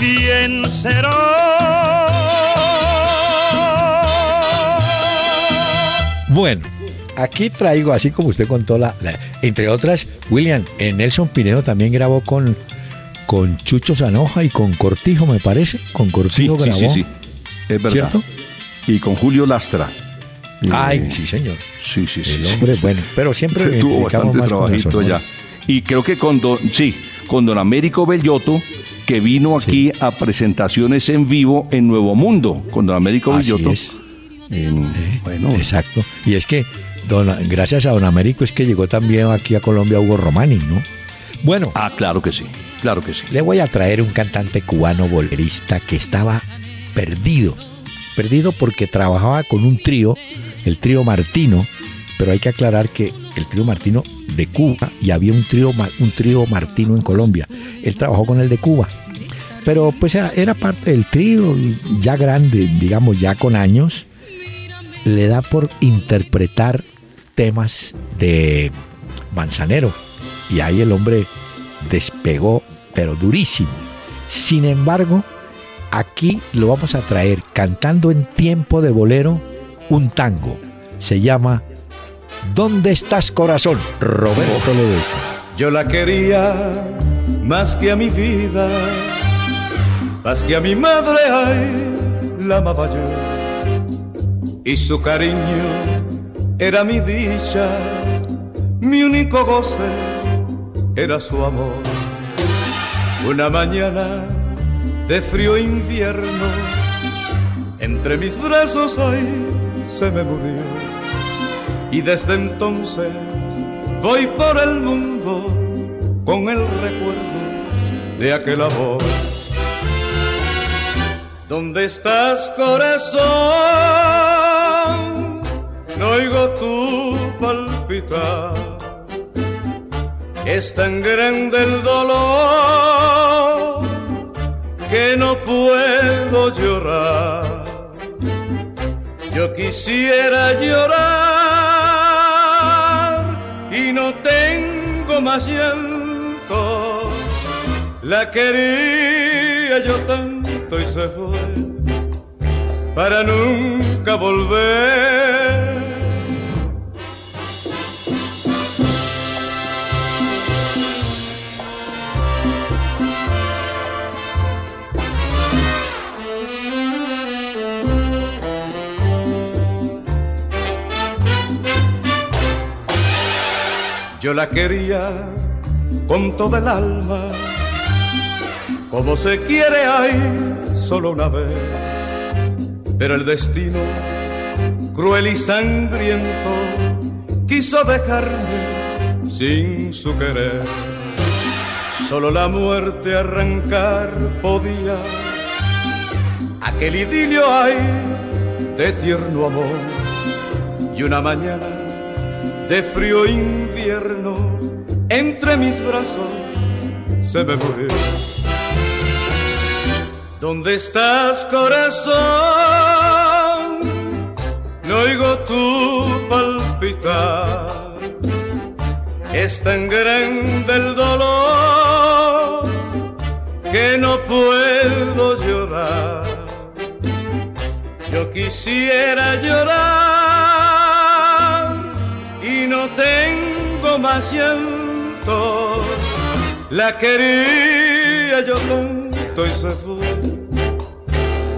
¿Quién será? Bueno, aquí traigo, así como usted contó, la, la- entre otras, William, eh, Nelson Pinedo también grabó con, con Chucho Zanoja y con Cortijo, me parece. Con Sí, Cortijo sí, grabó. sí, sí. Es verdad. ¿Cierto? Y con Julio Lastra. Ay, Eh, sí, señor. Sí, sí, sí. El sí, hombre, sí. bueno, pero siempre Se tuvo identificamos bastante más trabajito ya. Y creo que con don, sí, con don Américo Bellotto, que vino aquí a presentaciones en vivo en Nuevo Mundo, con don Américo Así es. En- bueno, Exacto. Y es que, don- gracias a don Américo, es que llegó también aquí a Colombia Hugo Romani, ¿no? Bueno, ah, claro que sí, claro que sí. le voy a traer un cantante cubano bolerista que estaba perdido. Perdido porque trabajaba con un trío, el trío Martino, pero hay que aclarar que el trío Martino de Cuba y había un trío, un trío Martino en Colombia. Él trabajó con el de Cuba. Pero pues era, parte del trío, ya grande, digamos, ya con años, le da por interpretar temas de Manzanero. Y ahí el hombre despegó, pero durísimo. Sin embargo, aquí lo vamos a traer cantando en tiempo de bolero un tango. Se llama ¿Dónde estás corazón? Roberto. Yo la quería más que a mi vida, más que a mi madre, ay, la amaba yo. Y su cariño era mi dicha, mi único goce era su amor. Una mañana de frío invierno, entre mis brazos, ay, se me murió. Y desde entonces voy por el mundo con el recuerdo de aquel amor. ¿Dónde estás, corazón? No oigo tu palpitar. Es tan grande el dolor que no puedo llorar. Yo quisiera llorar y no tengo más llanto. La quería yo tanto y se fue para nunca volver. Yo la quería con toda el alma. Como se quiere hay solo una vez, pero el destino, cruel y sangriento, quiso dejarme sin su querer. Solo la muerte arrancar podía aquel idilio hay de tierno amor y una mañana de frío invierno entre mis brazos se me murió. ¿Dónde estás, corazón? No oigo tu palpitar. Es tan grande el dolor que no puedo llorar. Yo quisiera llorar no tengo más llanto. La quería yo tanto y se fue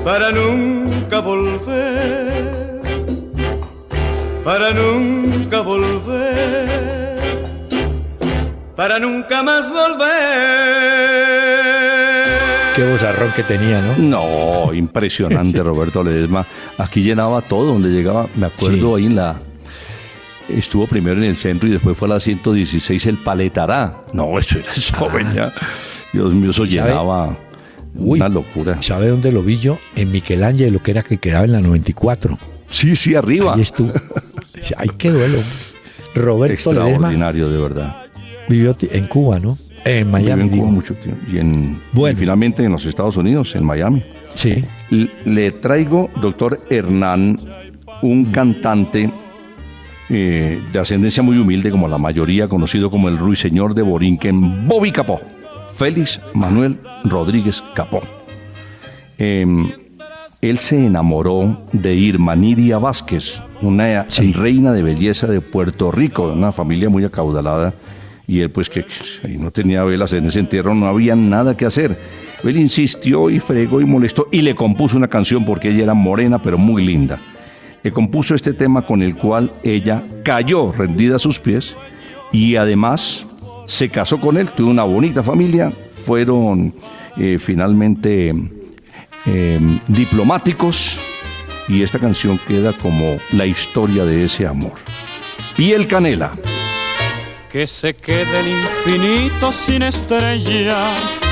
para nunca volver, para nunca volver, para nunca más volver. Qué bozarrón que tenía, ¿no? No, impresionante Roberto Ledesma. Aquí llenaba todo donde llegaba. Me acuerdo ahí en la. Estuvo primero en el centro y después fue a la 116 el Paletará. No, eso era el joven ya. Dios mío, eso llenaba. una locura. ¿Sabe dónde lo vi yo? En Michelangelo, lo que era que quedaba en la 94. Sí, sí, arriba. Ahí estuvo. Ay, qué duelo. Roberto Extraordinario, de verdad. vivió en Cuba, ¿no? En Miami. Vivió en Cuba mucho tiempo. Y, en, Bueno. y finalmente en los Estados Unidos, en Miami. Sí. Le traigo, doctor Hernán, un cantante eh, de ascendencia muy humilde, como la mayoría, conocido como el ruiseñor de Borinquen, Bobby Capó. Félix Manuel Rodríguez Capó. Em, él se enamoró de Irma Nidia Vázquez, una reina de belleza de Puerto Rico, de una familia muy acaudalada. Y él, pues, que no tenía velas en ese entierro, no había nada que hacer. Él insistió y fregó y molestó y le compuso una canción porque ella era morena, pero muy linda. Compuso este tema con el cual ella cayó rendida a sus pies y además se casó con él, tuvo una bonita familia, fueron eh, finalmente eh, diplomáticos y esta canción queda como la historia de ese amor. Piel Canela. que se quede el infinito sin estrellas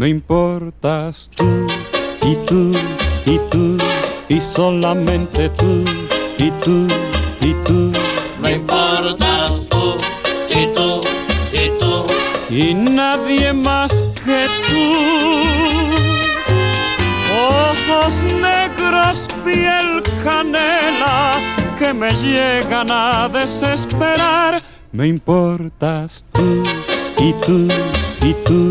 Me importas tú y tú y tú y solamente tú y tú y tú. Me importas tú y tú y tú. y nadie más que tú. Ojos negros, piel canela, que me llegan a desesperar. Me importas tú y tú y tú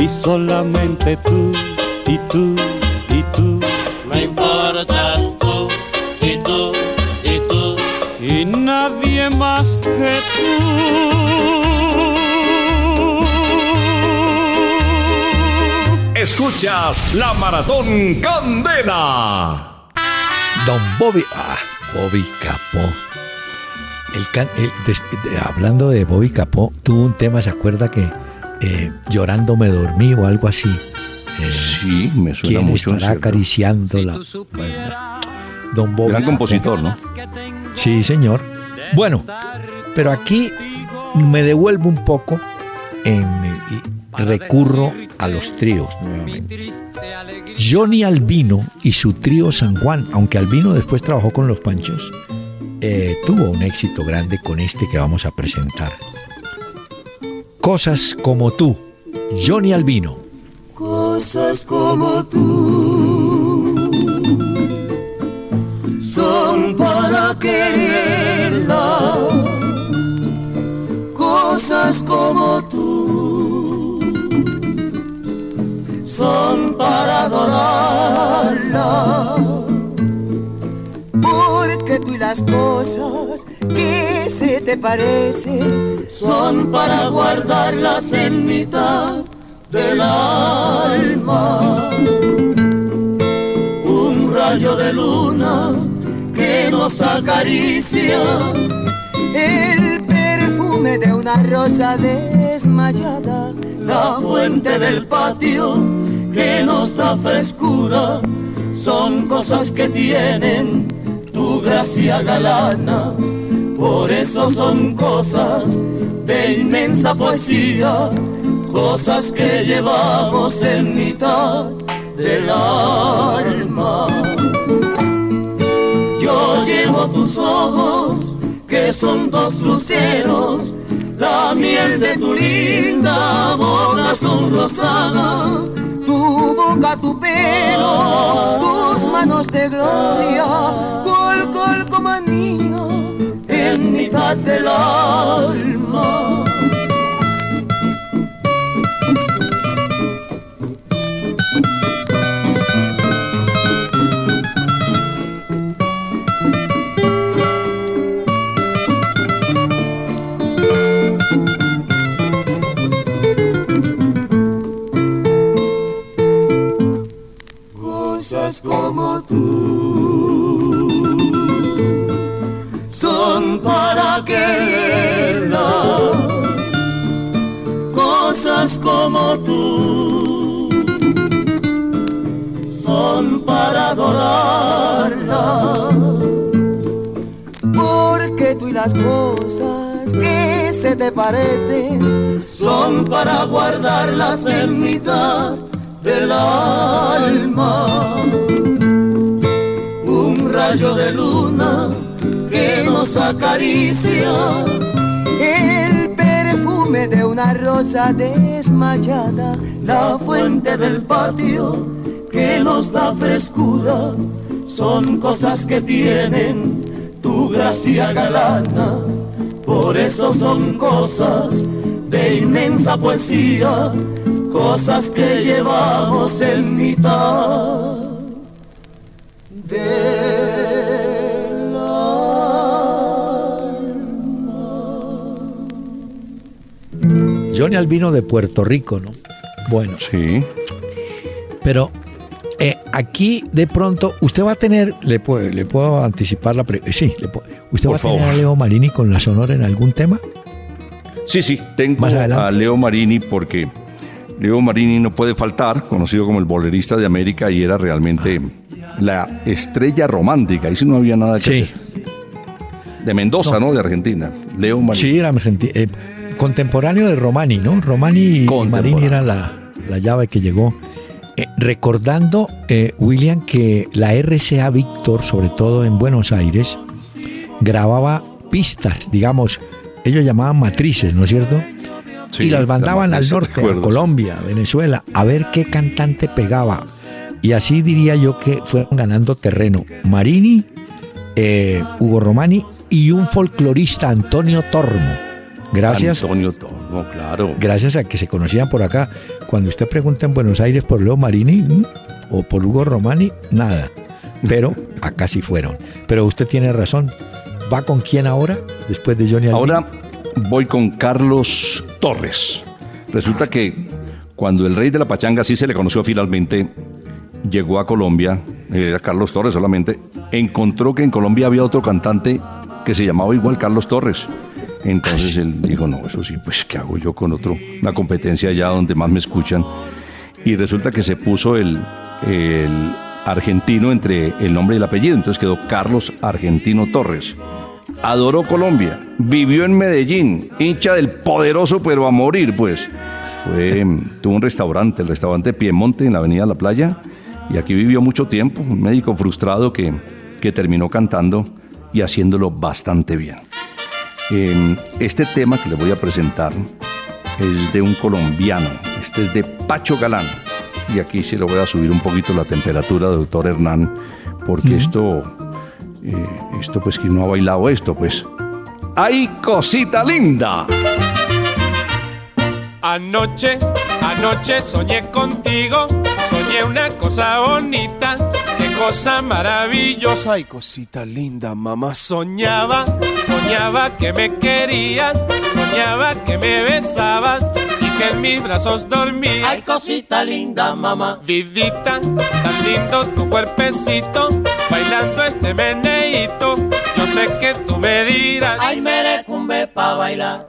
y solamente tú, y tú, y tú. Me importas tú y tú y tú. Y nadie más que Escuchas la Maratón Candela. Don Bobby. Ah, Bobby Capó. El can- el- des- de- hablando de Bobby Capó, tuvo un tema, ¿se acuerda que eh, llorando me dormí o algo así? Eh, Sí, me suena ¿Quién mucho. estará acariciándola? Bueno, Don Bobby Gran compositor, ¿no? Sí, señor. Bueno, pero aquí me devuelvo un poco en, y recurro a los tríos nuevamente. Johnny Albino y su trío San Juan, aunque Albino después trabajó con los Panchos, eh, tuvo un éxito grande con este que vamos a presentar. Cosas como tú, Johnny Albino. Cosas como tú son para quererla. Cosas como tú son para adorarla. Porque tú y las cosas que se te parecen son para guardarlas en mitad del alma. Un rayo de luna que nos acaricia, el perfume de una rosa desmayada, la fuente del patio que nos da frescura, son cosas que tienen gracia galana. Por eso son cosas de inmensa poesía, cosas que llevamos en mitad del alma. Yo llevo tus ojos, que son dos luceros, la miel de tu linda boca son rosada, tu boca, tu pelo, tus manos de gloria, col, col como anillo en mitad del alma. Para quererla. Cosas como tú son para adorarla. Porque tú y las cosas que se te parecen son para guardarlas en mitad del alma. Un rayo de luna que nos acaricia, el perfume de una rosa desmayada, la fuente del patio que nos da frescura, son cosas que tienen tu gracia galana, por eso son cosas de inmensa poesía, cosas que llevamos en mitad del Johnny Albino de Puerto Rico, ¿no? Bueno. Sí. Pero eh, aquí de pronto usted va a tener, le puedo, le puedo anticipar la pre- sí, le puedo- usted Por va a tener a Leo Marini con la sonora en algún tema. Sí, sí, tengo a Leo Marini porque Leo Marini no puede faltar, conocido como el bolerista de América y era realmente la estrella romántica, y si no había nada que Sí. hacer. De Mendoza, ¿no? De Argentina. Leo Marini. Sí, era argenti- eh, contemporáneo de Romani, ¿no? Romani y Marini era la, la llave que llegó. Eh, recordando, eh, William, que la RCA Víctor, sobre todo en Buenos Aires, grababa pistas, digamos, ellos llamaban matrices, ¿no es cierto? Sí, y las mandaban al norte, a. Colombia, Venezuela, a ver qué cantante pegaba. Y así diría yo que fueron ganando terreno. Marini, eh, Hugo Romani y un folclorista, Antonio Tormo. Gracias. Antonio Torres, no, claro. Gracias a que se conocían por acá. Cuando usted pregunta en Buenos Aires por Leo Marini ¿m? o por Hugo Romani, nada. Pero acá sí fueron. Pero usted tiene razón. ¿Va con quién ahora? Después de Johnny? Ahora voy con Carlos Torres. Resulta que cuando el rey de la pachanga sí se le conoció finalmente, llegó a Colombia, era Carlos Torres solamente, encontró que en Colombia había otro cantante que se llamaba igual Carlos Torres. Entonces él dijo, no, eso sí, pues ¿qué hago yo con otro? Una competencia allá donde más me escuchan. Y resulta que se puso el, el argentino entre el nombre y el apellido, entonces quedó Carlos Argentino Torres. Adoró Colombia, vivió en Medellín, hincha del poderoso pero a morir, pues. Fue, tuvo un restaurante, el restaurante Piemonte en la Avenida La Playa, y aquí vivió mucho tiempo, un médico frustrado que, que terminó cantando y haciéndolo bastante bien. Eh, este tema que le voy a presentar es de un colombiano, este es de Pacho Galán, y aquí sí le voy a subir un poquito la temperatura, doctor Hernán, porque esto, eh, esto pues que no ha bailado esto, pues. ¡Ay, cosita linda! Anoche, anoche soñé contigo, soñé una cosa bonita, cosa maravillosa y cosita linda, mamá. Soñaba, soñaba que me querías, soñaba que me besabas y que en mis brazos dormías. Ay, cosita linda, mamá. Vidita, tan lindo tu cuerpecito, bailando este meneíto. Yo sé que tú me dirás, Ay, merecumbe pa' bailar.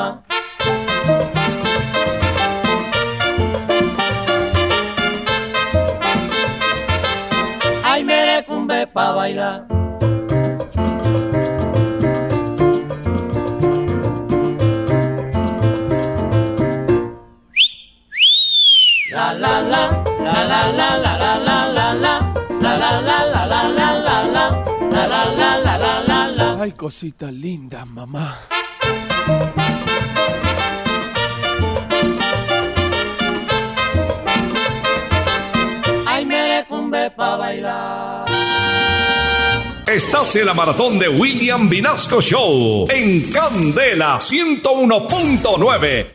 Mamá. Ay, merecumbe pa' bailar. La la la, la la la la la la la la, la la la la la la la la, la la la la la la ay cosita linda, mamá. Estás en la maratón de William Vinasco Show en Candela 101.9.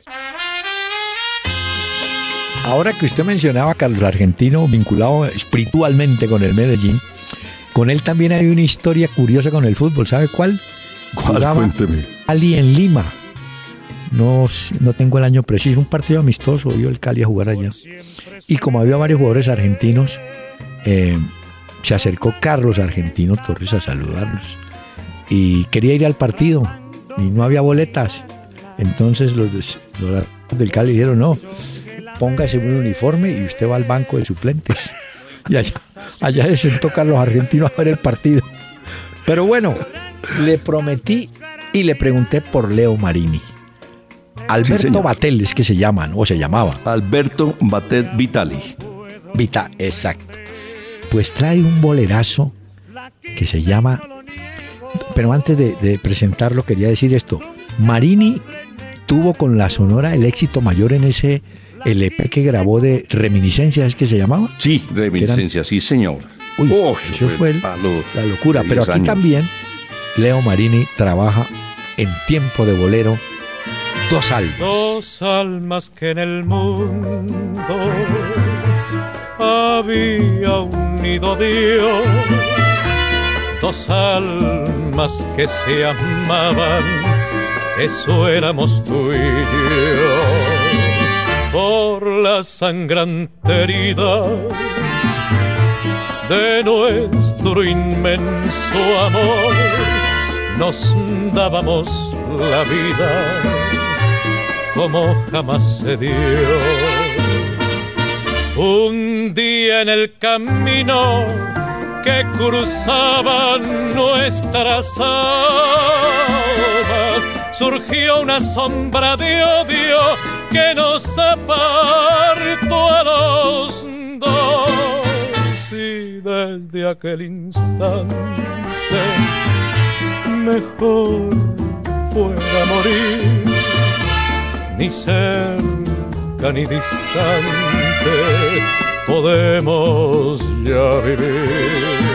Ahora que usted mencionaba a Carlos Argentino vinculado espiritualmente con el Medellín, con él también hay una historia curiosa con el fútbol. ¿Sabe cuál? Cuénteme. Cali en Lima. No, no tengo el año preciso, un partido amistoso, vio el Cali a jugar allá. Y como había varios jugadores argentinos, eh, se acercó Carlos Argentino Torres a saludarlos. Y quería ir al partido y no había boletas. Entonces los, del Cali dijeron, no, póngase un uniforme y usted va al banco de suplentes. Y allá, allá se sentó Carlos Argentino a ver el partido. Pero bueno, le prometí y le pregunté por Leo Marini. Alberto señor. Batel es que se llaman, o se llamaba. Alberto Batet Vitali. Vita, exacto. Pues trae un bolerazo que se llama. Pero antes de, de presentarlo, quería decir esto. Marini tuvo con la Sonora el éxito mayor en ese LP que grabó de Reminiscencias, ¿es que se llamaba? Sí, reminiscencia, sí, señor. Uy, Uf, eso fue el- palo la locura. Pero 10 aquí años. también Leo Marini trabaja en tiempo de bolero dos álbumes. Dos almas que en el mundo había Dios. dos almas que se amaban, eso éramos tú y yo. Por la sangrante herida de nuestro inmenso amor, nos dábamos la vida como jamás se dio. Un día en el camino que cruzaban nuestras almas, surgió una sombra de odio que nos apartó a los dos. Y desde aquel instante, mejor fuera morir, ni cerca ni distante podemos ya vivir.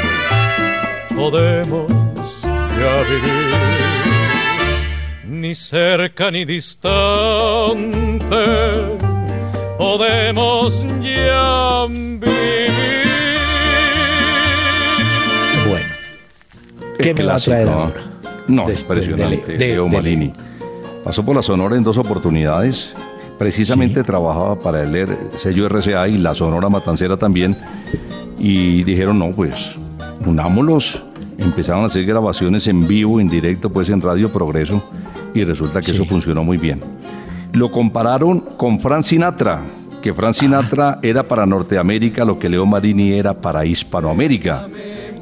podemos ya vivir, ni cerca ni distante, podemos ya vivir. Bueno, ¿qué me va a traer ahora? No, Después impresionante. de- de- Leo de- Marini. Pasó por la Sonora en dos oportunidades. Precisamente trabajaba para el R- sello RCA y la Sonora Matancera también. Y dijeron, no, pues, unámoslos. Empezaron a hacer grabaciones en vivo, en directo, pues en Radio Progreso. Y resulta que eso funcionó muy bien. Lo compararon con Frank Sinatra, que Frank Sinatra era para Norteamérica lo que Leo Marini era para Hispanoamérica.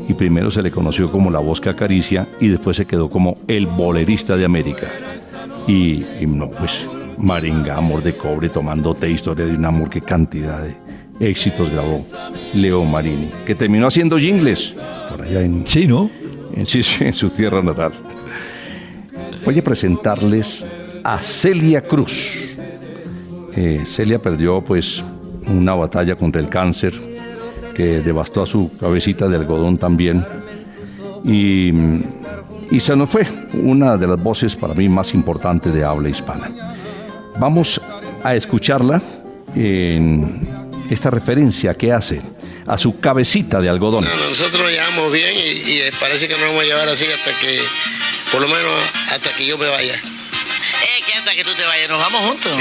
Y primero se le conoció como la voz que acaricia y después se quedó como el bolerista de América. Y, y no, pues, Maringa, Amor de Cobre, Tomándote, Historia de un Amor, qué cantidad de éxitos grabó Leo Marini, que terminó haciendo jingles por allá en... Sí, ¿no? En, sí, sí, en su tierra natal. Voy a presentarles a Celia Cruz. Eh, Celia perdió pues una batalla contra el cáncer que devastó a su cabecita de algodón también. Y, y se nos fue una de las voces para mí más importantes de habla hispana. Vamos a escucharla en esta referencia que hace a su cabecita de algodón. Nosotros lo llevamos bien y, y parece que nos vamos a llevar así hasta que, por lo menos hasta que yo me vaya. Eh, que hasta que tú te vayas, nos vamos juntos.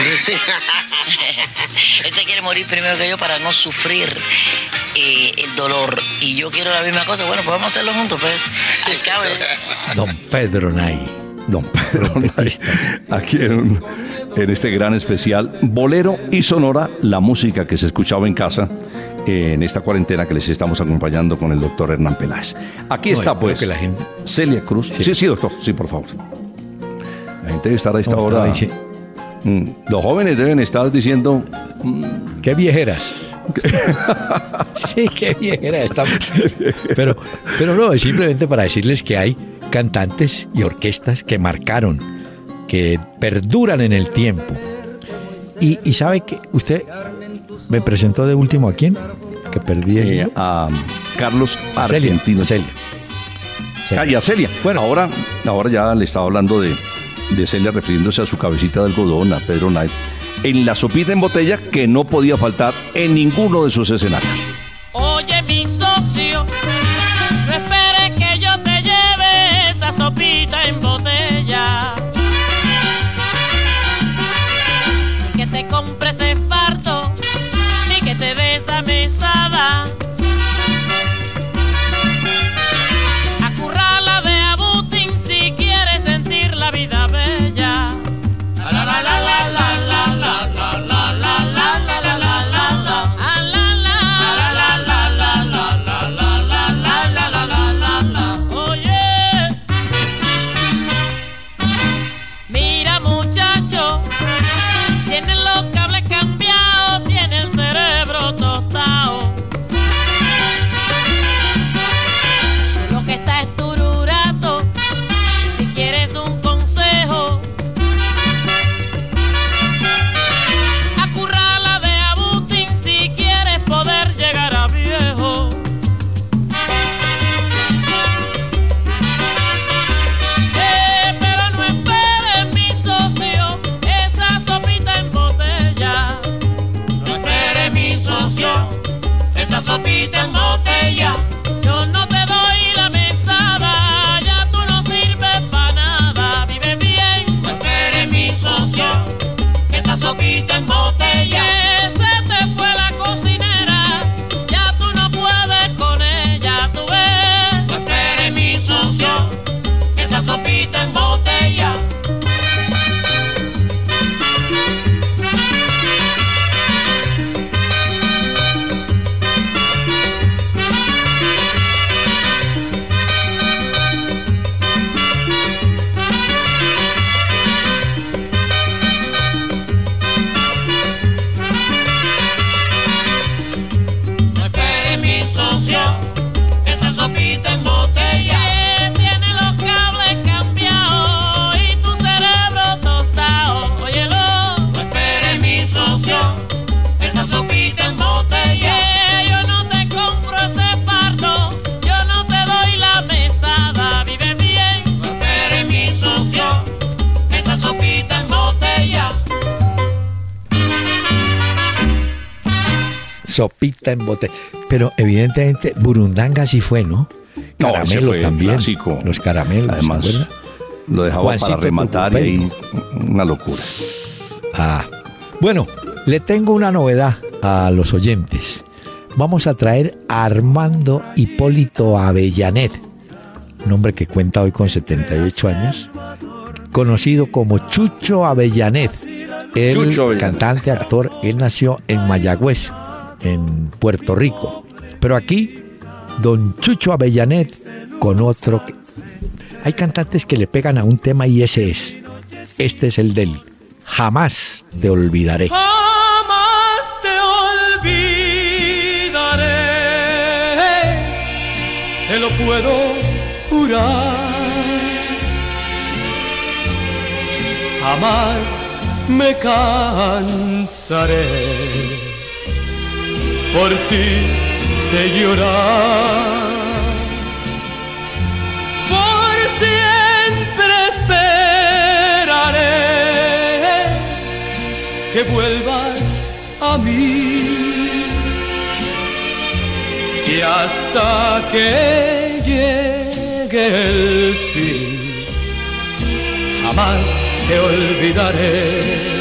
Él se quiere morir primero que yo para no sufrir eh, el dolor. Y yo quiero la misma cosa. Bueno, pues vamos a hacerlo juntos, pues. Al cabo, eh. Don Pedro Nay. Don Pedro Nay, aquí en, este gran especial, Bolero y Sonora, la música que se escuchaba en casa en esta cuarentena que les estamos acompañando con el doctor Hernán Peláez. Aquí No, está pues que la gente- Celia Cruz. Sí. sí, doctor, sí, por favor. La gente debe estar a esta No, hora. Mm, Los jóvenes deben estar diciendo. ¿Qué viejeras? sí, qué viejeras estamos. Pero, pero no, es simplemente para decirles que hay cantantes y orquestas que marcaron, que perduran en el tiempo. Y, y sabe que usted me presentó de último a quién? Que perdí el Eh, a Carlos Celia, Argentino. Celia. Ah, y a Celia. Bueno, ahora, ahora ya le estaba hablando de, de Celia refiriéndose a su cabecita de algodón, a Pedro Knight, en la sopita en botella que no podía faltar en ninguno de sus escenarios. Oye, mi socio, sopita en botella. Ni que te compre ese fardo, ni que te des mesada. Burundanga sí fue, ¿no? Caramelo fue también. clásico. Los caramelos. Además, ¿se? Lo dejaba Juancito para rematar y ahí una locura. Ah. Bueno, le tengo una novedad a los oyentes. Vamos a traer a Armando Hipólito Avellanet, un hombre que cuenta hoy con 78 años, conocido como Chucho Avellanet. El Chucho Avellanet. cantante, actor, él nació en Mayagüez, en Puerto Rico. Pero aquí, don Chucho Avellanet con otro... Hay cantantes que le pegan a un tema y ese es. Este es el del Jamás te olvidaré. Jamás te olvidaré, te lo puedo jurar. Jamás me cansaré por ti de llorar. Por siempre esperaré que vuelvas a mí. Y hasta que llegue el fin, jamás te olvidaré.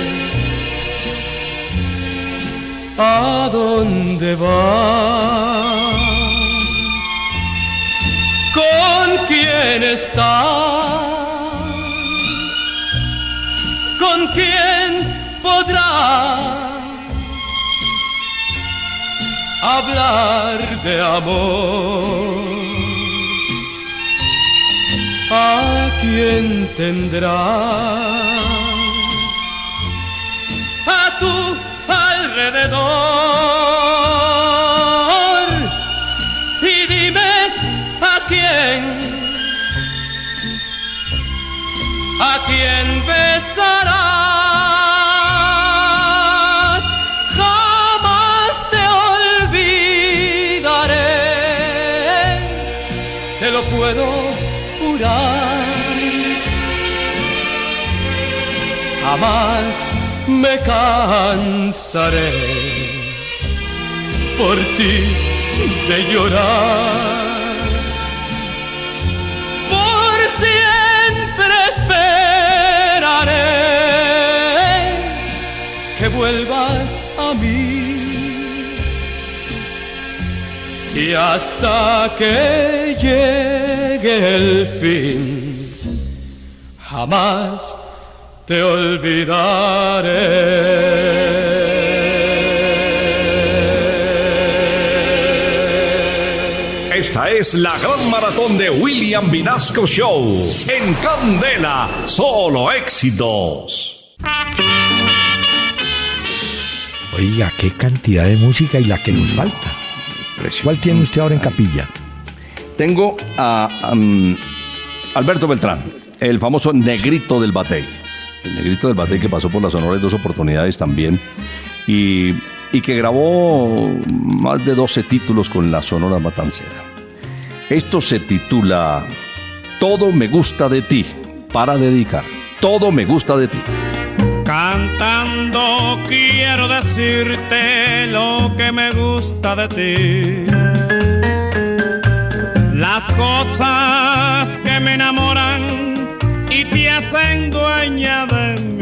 ¿A dónde vas? ¿Con quién estás? ¿Con quién podrás hablar de amor? ¿A quién tendrás? A quién besarás. Jamás te olvidaré, te lo puedo jurar. Jamás me cansaré por ti de llorar. Que vuelvas a mí. y hasta que llegue el fin, jamás te olvidaré. Esta es la gran maratón de William Vinasco Show. En Candela, solo éxitos. Oiga, qué cantidad de música y la que nos falta. ¿Cuál tiene usted ahora en capilla? Tengo a, um, Alberto Beltrán, el famoso negrito del batey. El negrito del batey que pasó por la Sonora en dos oportunidades también. Y, y que grabó más de 12 títulos con la Sonora Matancera. Esto se titula Todo me gusta de ti, para dedicar. Todo me gusta de ti. Cantando quiero decirte lo que me gusta de ti. Las cosas que me enamoran y te hacen dueña de mí.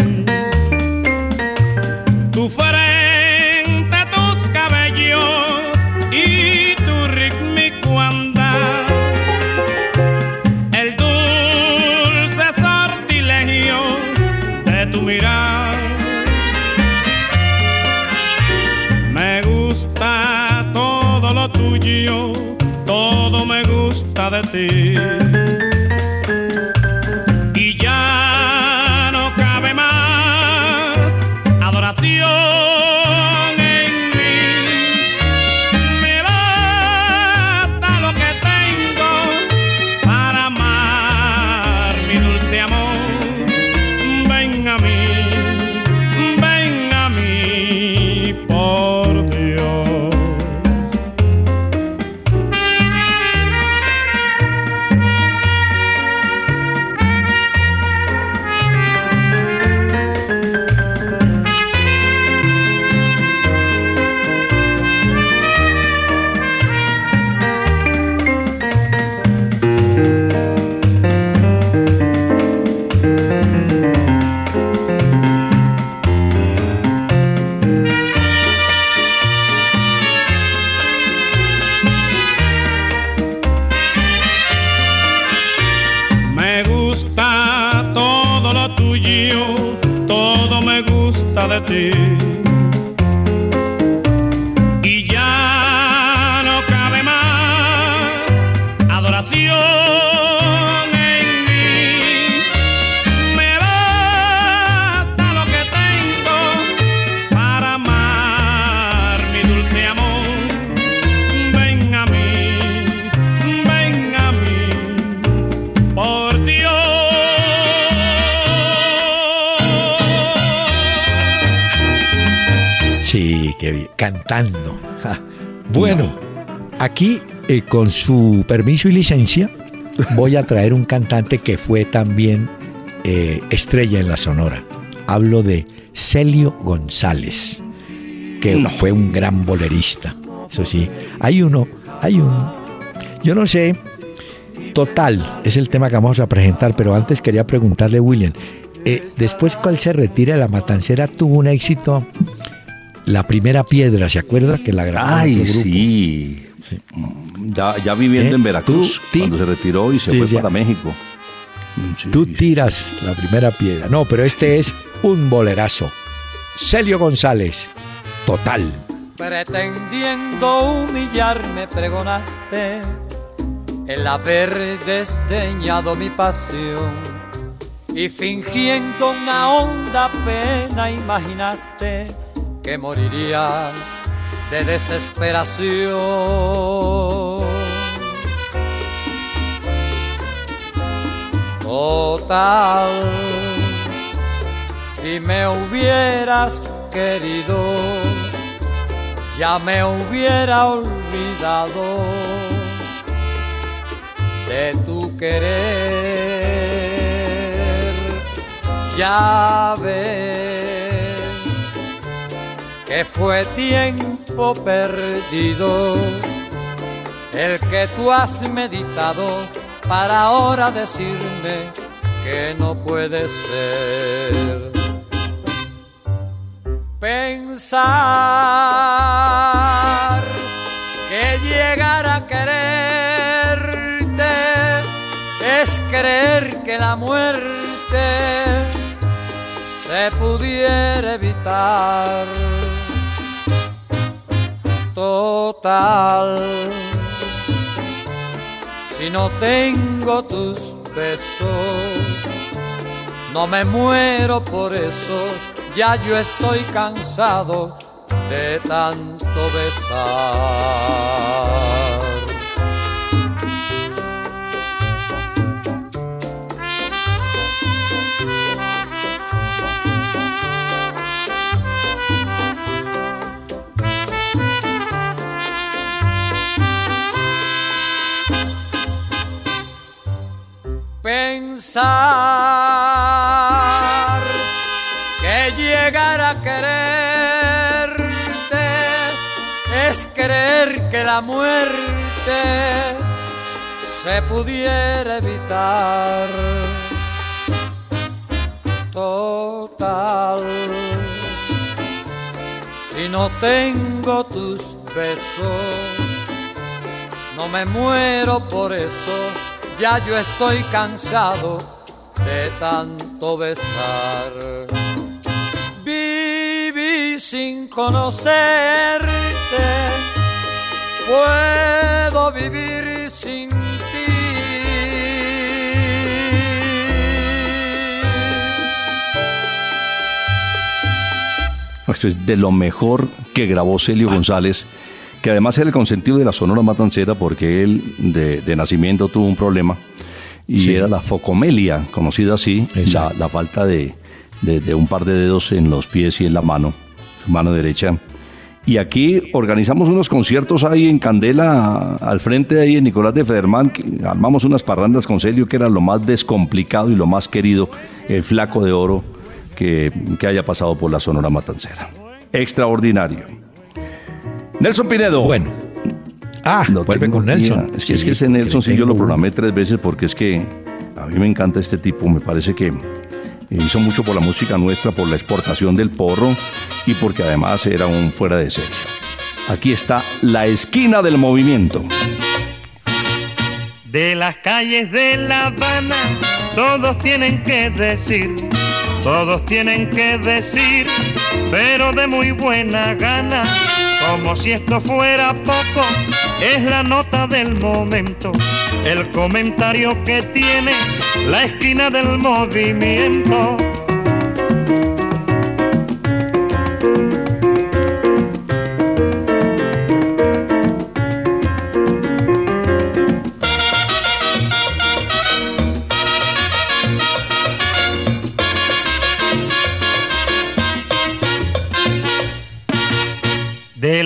Gusta con su permiso y licencia, voy a traer un cantante que fue también eh, estrella en la Sonora. Hablo de Celio González, que fue un gran bolerista. Eso sí, hay uno, hay un. Yo no sé. Total, es el tema que vamos a presentar, pero antes quería preguntarle, William, eh, después cuál se retira de la matancera tuvo un éxito, la primera piedra, ¿se acuerda? Que la grabó Ay, grupo. sí. Ya, ya viviendo ¿Eh? en Veracruz, cuando se retiró y se Sí, fue ya. para México. Tú tiras la primera piedra. No, pero este es un bolerazo. Celio González, total. Pretendiendo humillarme pregonaste el haber desdeñado mi pasión y fingiendo una honda pena imaginaste que moriría de desesperación. Total, si me hubieras querido, ya me hubiera olvidado de tu querer. Ya ves que fue tiempo perdido el que tú has meditado para ahora decirme que no puede ser. Pensar que llegar a quererte es creer que la muerte se pudiera evitar Total, si no tengo tus besos, no me muero por eso, ya yo estoy cansado de tanto besar. Que llegar a quererte es creer que la muerte se pudiera evitar. Total, si no tengo tus besos, no me muero por eso ya yo estoy cansado de tanto besar. Viví sin conocerte, puedo vivir sin ti. Esto es de lo mejor que grabó Celio González, que además era el consentido de la Sonora Matancera porque él de, de nacimiento tuvo un problema y Sí. era la focomelia, conocida así, la, la falta de, de- de un par de dedos en los pies y en la mano, su mano derecha. Y aquí organizamos unos conciertos ahí en Candela, al frente ahí en Nicolás de Federman, armamos unas parrandas con Celio, que era lo más descomplicado y lo más querido, el flaco de oro que, que haya pasado por la Sonora Matancera. Extraordinario. Nelson Pinedo. Bueno. Ah, vuelve con Nelson. Es que, es que ese Nelson sí yo lo programé tres veces porque es que a mí me encanta este tipo. Me parece que hizo mucho por la música nuestra, por la exportación del porro y porque además era un fuera de serie. Aquí está la esquina del movimiento. De las calles de La Habana, todos tienen que decir, todos tienen que decir, pero de muy buena gana, como si esto fuera poco, es la nota del momento, el comentario que tiene la esquina del movimiento.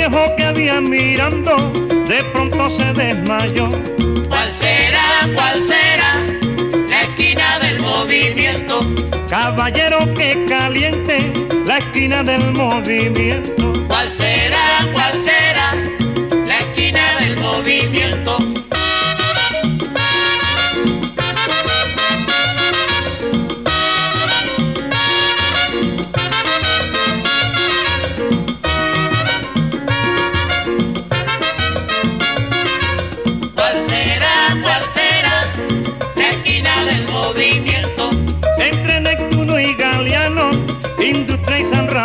Viejo que había mirando de pronto se desmayó. ¿Cuál será, cuál será la esquina del movimiento? Caballero que caliente la esquina del movimiento. ¿Cuál será, cuál será la esquina del movimiento?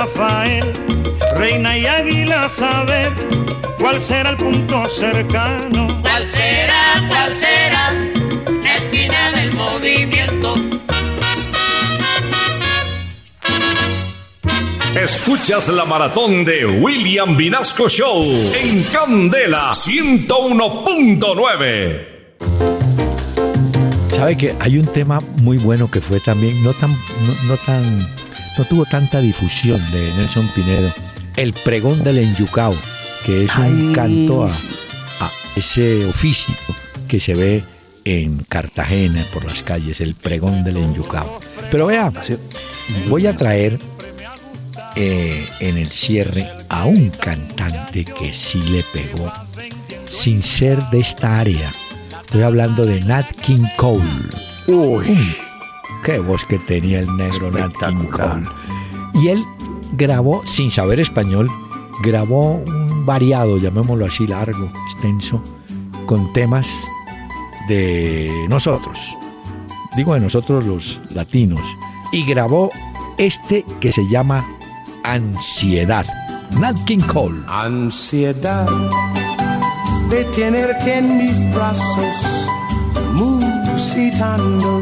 Rafael, Reina y Águila, saber cuál será el punto cercano. ¿Cuál será, cuál será la esquina del movimiento? Escuchas la maratón de William Vinasco Show en Candela 101.9. ¿Sabe que hay un tema muy bueno que fue también, no tan, no, no tan, no tuvo tanta difusión de Nelson Pinedo? El pregón del Enyucao, que es un Ay, canto a, ese oficio que se ve en Cartagena por las calles, el pregón del enyucao. Pero vea, voy a traer eh, en el cierre a un cantante que sí le pegó sin ser de esta área. Estoy hablando de Nat King Cole. Uy, qué voz que tenía el negro Nat King Cole. Y él grabó, sin saber español, grabó un variado, llamémoslo así, largo, extenso, con temas de nosotros. Digo de nosotros los latinos. Y grabó este que se llama Ansiedad. Nat King Cole. Ansiedad de tenerte en mis brazos, musitando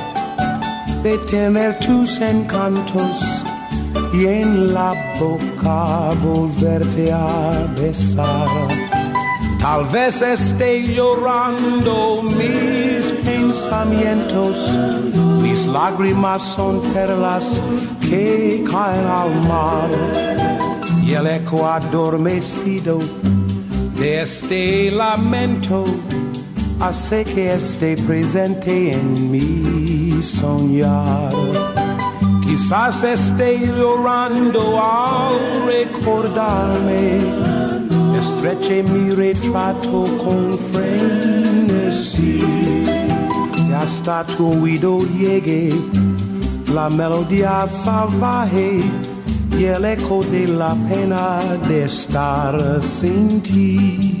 de tener tus encantos y en la boca volverte a besar. Tal vez esté llorando mis pensamientos, mis lágrimas son perlas que caen al mar y el eco adormecido de este lamento hace que esté presente en mi soñar. Quizás esté llorando al recordarme estreche mi retrato con frenesí y hasta tu oído llegue la melodía salvaje y el eco de la pena de estar sin ti.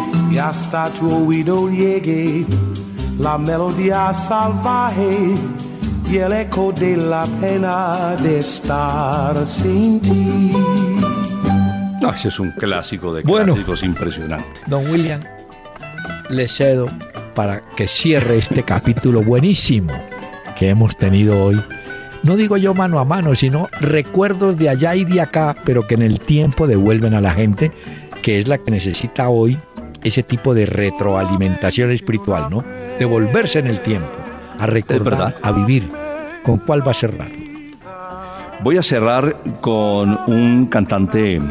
y hasta tu oído llegue la melodía salvaje y el eco de la pena de estar sin ti. No, ese es un clásico de Bueno. clásicos impresionante. Don William, le cedo para que cierre este capítulo buenísimo que hemos tenido hoy. No digo yo mano a mano, sino recuerdos de allá y de acá, pero que en el tiempo devuelven a la gente, que es la que necesita hoy ese tipo de retroalimentación espiritual, ¿no? Devolverse en el tiempo, a recordar, a vivir. ¿Con cuál va a cerrar? Voy a cerrar con un cantante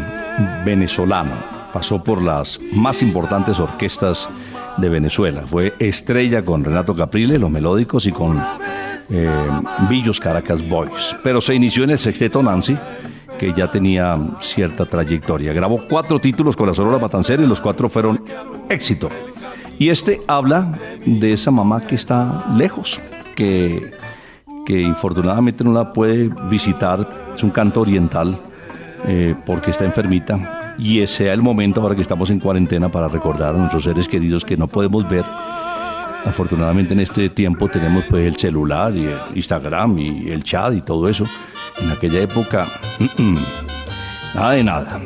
venezolano. Pasó por las más importantes orquestas de Venezuela. Fue estrella con Renato Caprile, los melódicos, y con eh, Villos Caracas Boys. Pero se inició en el sexteto Nancy, que ya tenía cierta trayectoria. Grabó cuatro títulos con la Sonora Matancera y los cuatro fueron éxito. Y este habla de esa mamá que está lejos, que, que infortunadamente no la puede visitar. Es un canto oriental eh, porque está enfermita. Y ese sea el momento ahora que estamos en cuarentena para recordar a nuestros seres queridos que no podemos ver. Afortunadamente en este tiempo tenemos pues el celular y el Instagram y el chat y todo eso. En aquella época, nada de nada.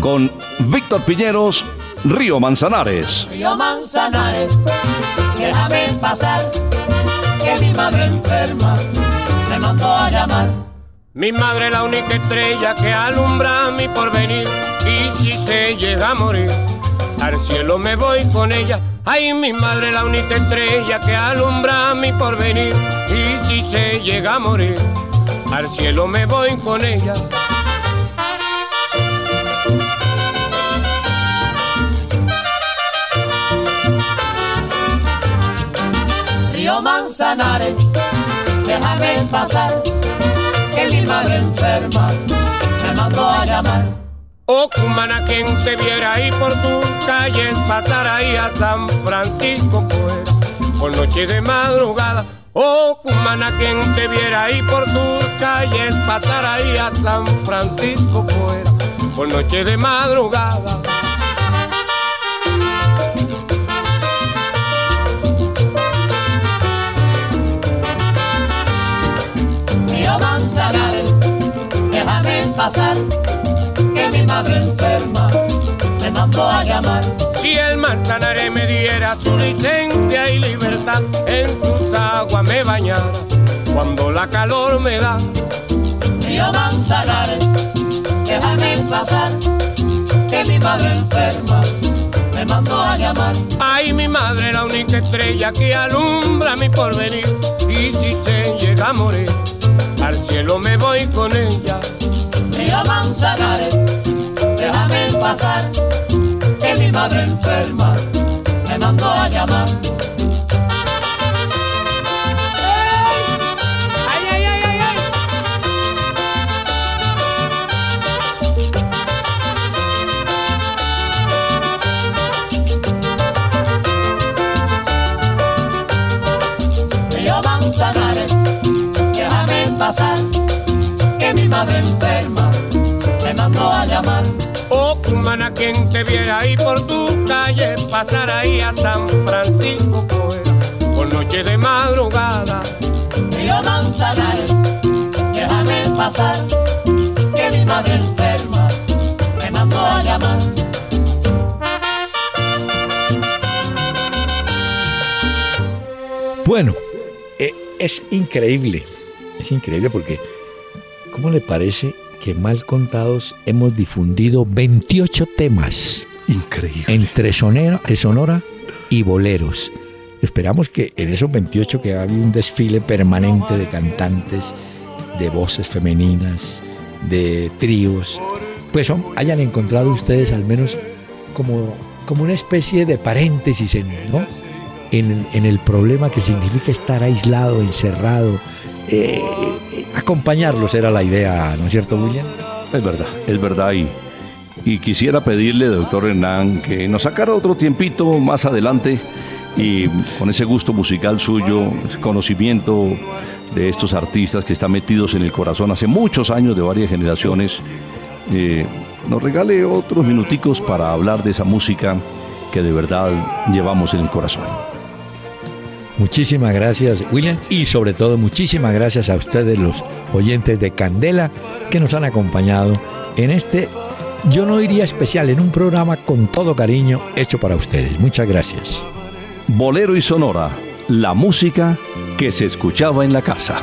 Con Víctor Piñeros, Río Manzanares. Río Manzanares, déjame pasar, que mi madre enferma me mandó a llamar. Mi madre la única estrella que alumbra mi porvenir y si se llega a morir, al cielo me voy con ella. Ay, mi madre la única estrella que alumbra mi porvenir y si se llega a morir, al cielo me voy con ella. Río Manzanares, déjame pasar, que mi madre enferma me mandó a llamar. Oh, cumana, quien te viera ahí por tus calles, pasar ahí a San Francisco, pues, por noche de madrugada. Oh, cumana, quien te viera ahí por tus calles, pasar ahí a San Francisco, pues, por noche de madrugada. Río Manzanares, déjame pasar, que mi madre enferma me mandó a llamar. Si el Manzanares me diera su licencia y libertad, en sus aguas me bañara cuando la calor me da. Río Manzanares, déjame pasar, que mi madre enferma me mandó a llamar. Ay, mi madre, la única estrella que alumbra mi porvenir. Y si se llega a morir, al cielo me voy con ella. Río Manzanares, déjame pasar, que mi madre enferma me mandó a llamar. Madre enferma me mandó a llamar. Oh, cumana, quien te viera ahí por tu calle, pasar ahí a San Francisco, pues, por noche de madrugada. Río Manzanares, déjame pasar, que mi madre enferma me mandó a llamar. Bueno, eh, es increíble, es increíble porque, ¿cómo le parece que mal contados hemos difundido 28 temas? Increíble. Entre sonera, eh, sonora y boleros. Esperamos que en esos 28 que había un desfile permanente de cantantes, de voces femeninas, de tríos, pues hayan encontrado ustedes al menos como, como una especie de paréntesis en, ¿no? en, en el problema que significa estar aislado, encerrado. Eh, acompañarlos era la idea, ¿no es cierto, William? Es verdad, es verdad. Y, y quisiera pedirle, doctor Hernán, que nos sacara otro tiempito más adelante y con ese gusto musical suyo, ese conocimiento de estos artistas que están metidos en el corazón hace muchos años de varias generaciones, eh, nos regale otros minuticos para hablar de esa música que de verdad llevamos en el corazón. Muchísimas gracias, William, y sobre todo muchísimas gracias a ustedes, los oyentes de Candela, que nos han acompañado en este, yo no diría especial, en un programa con todo cariño hecho para ustedes. Muchas gracias. Bolero y Sonora, la música que se escuchaba en la casa.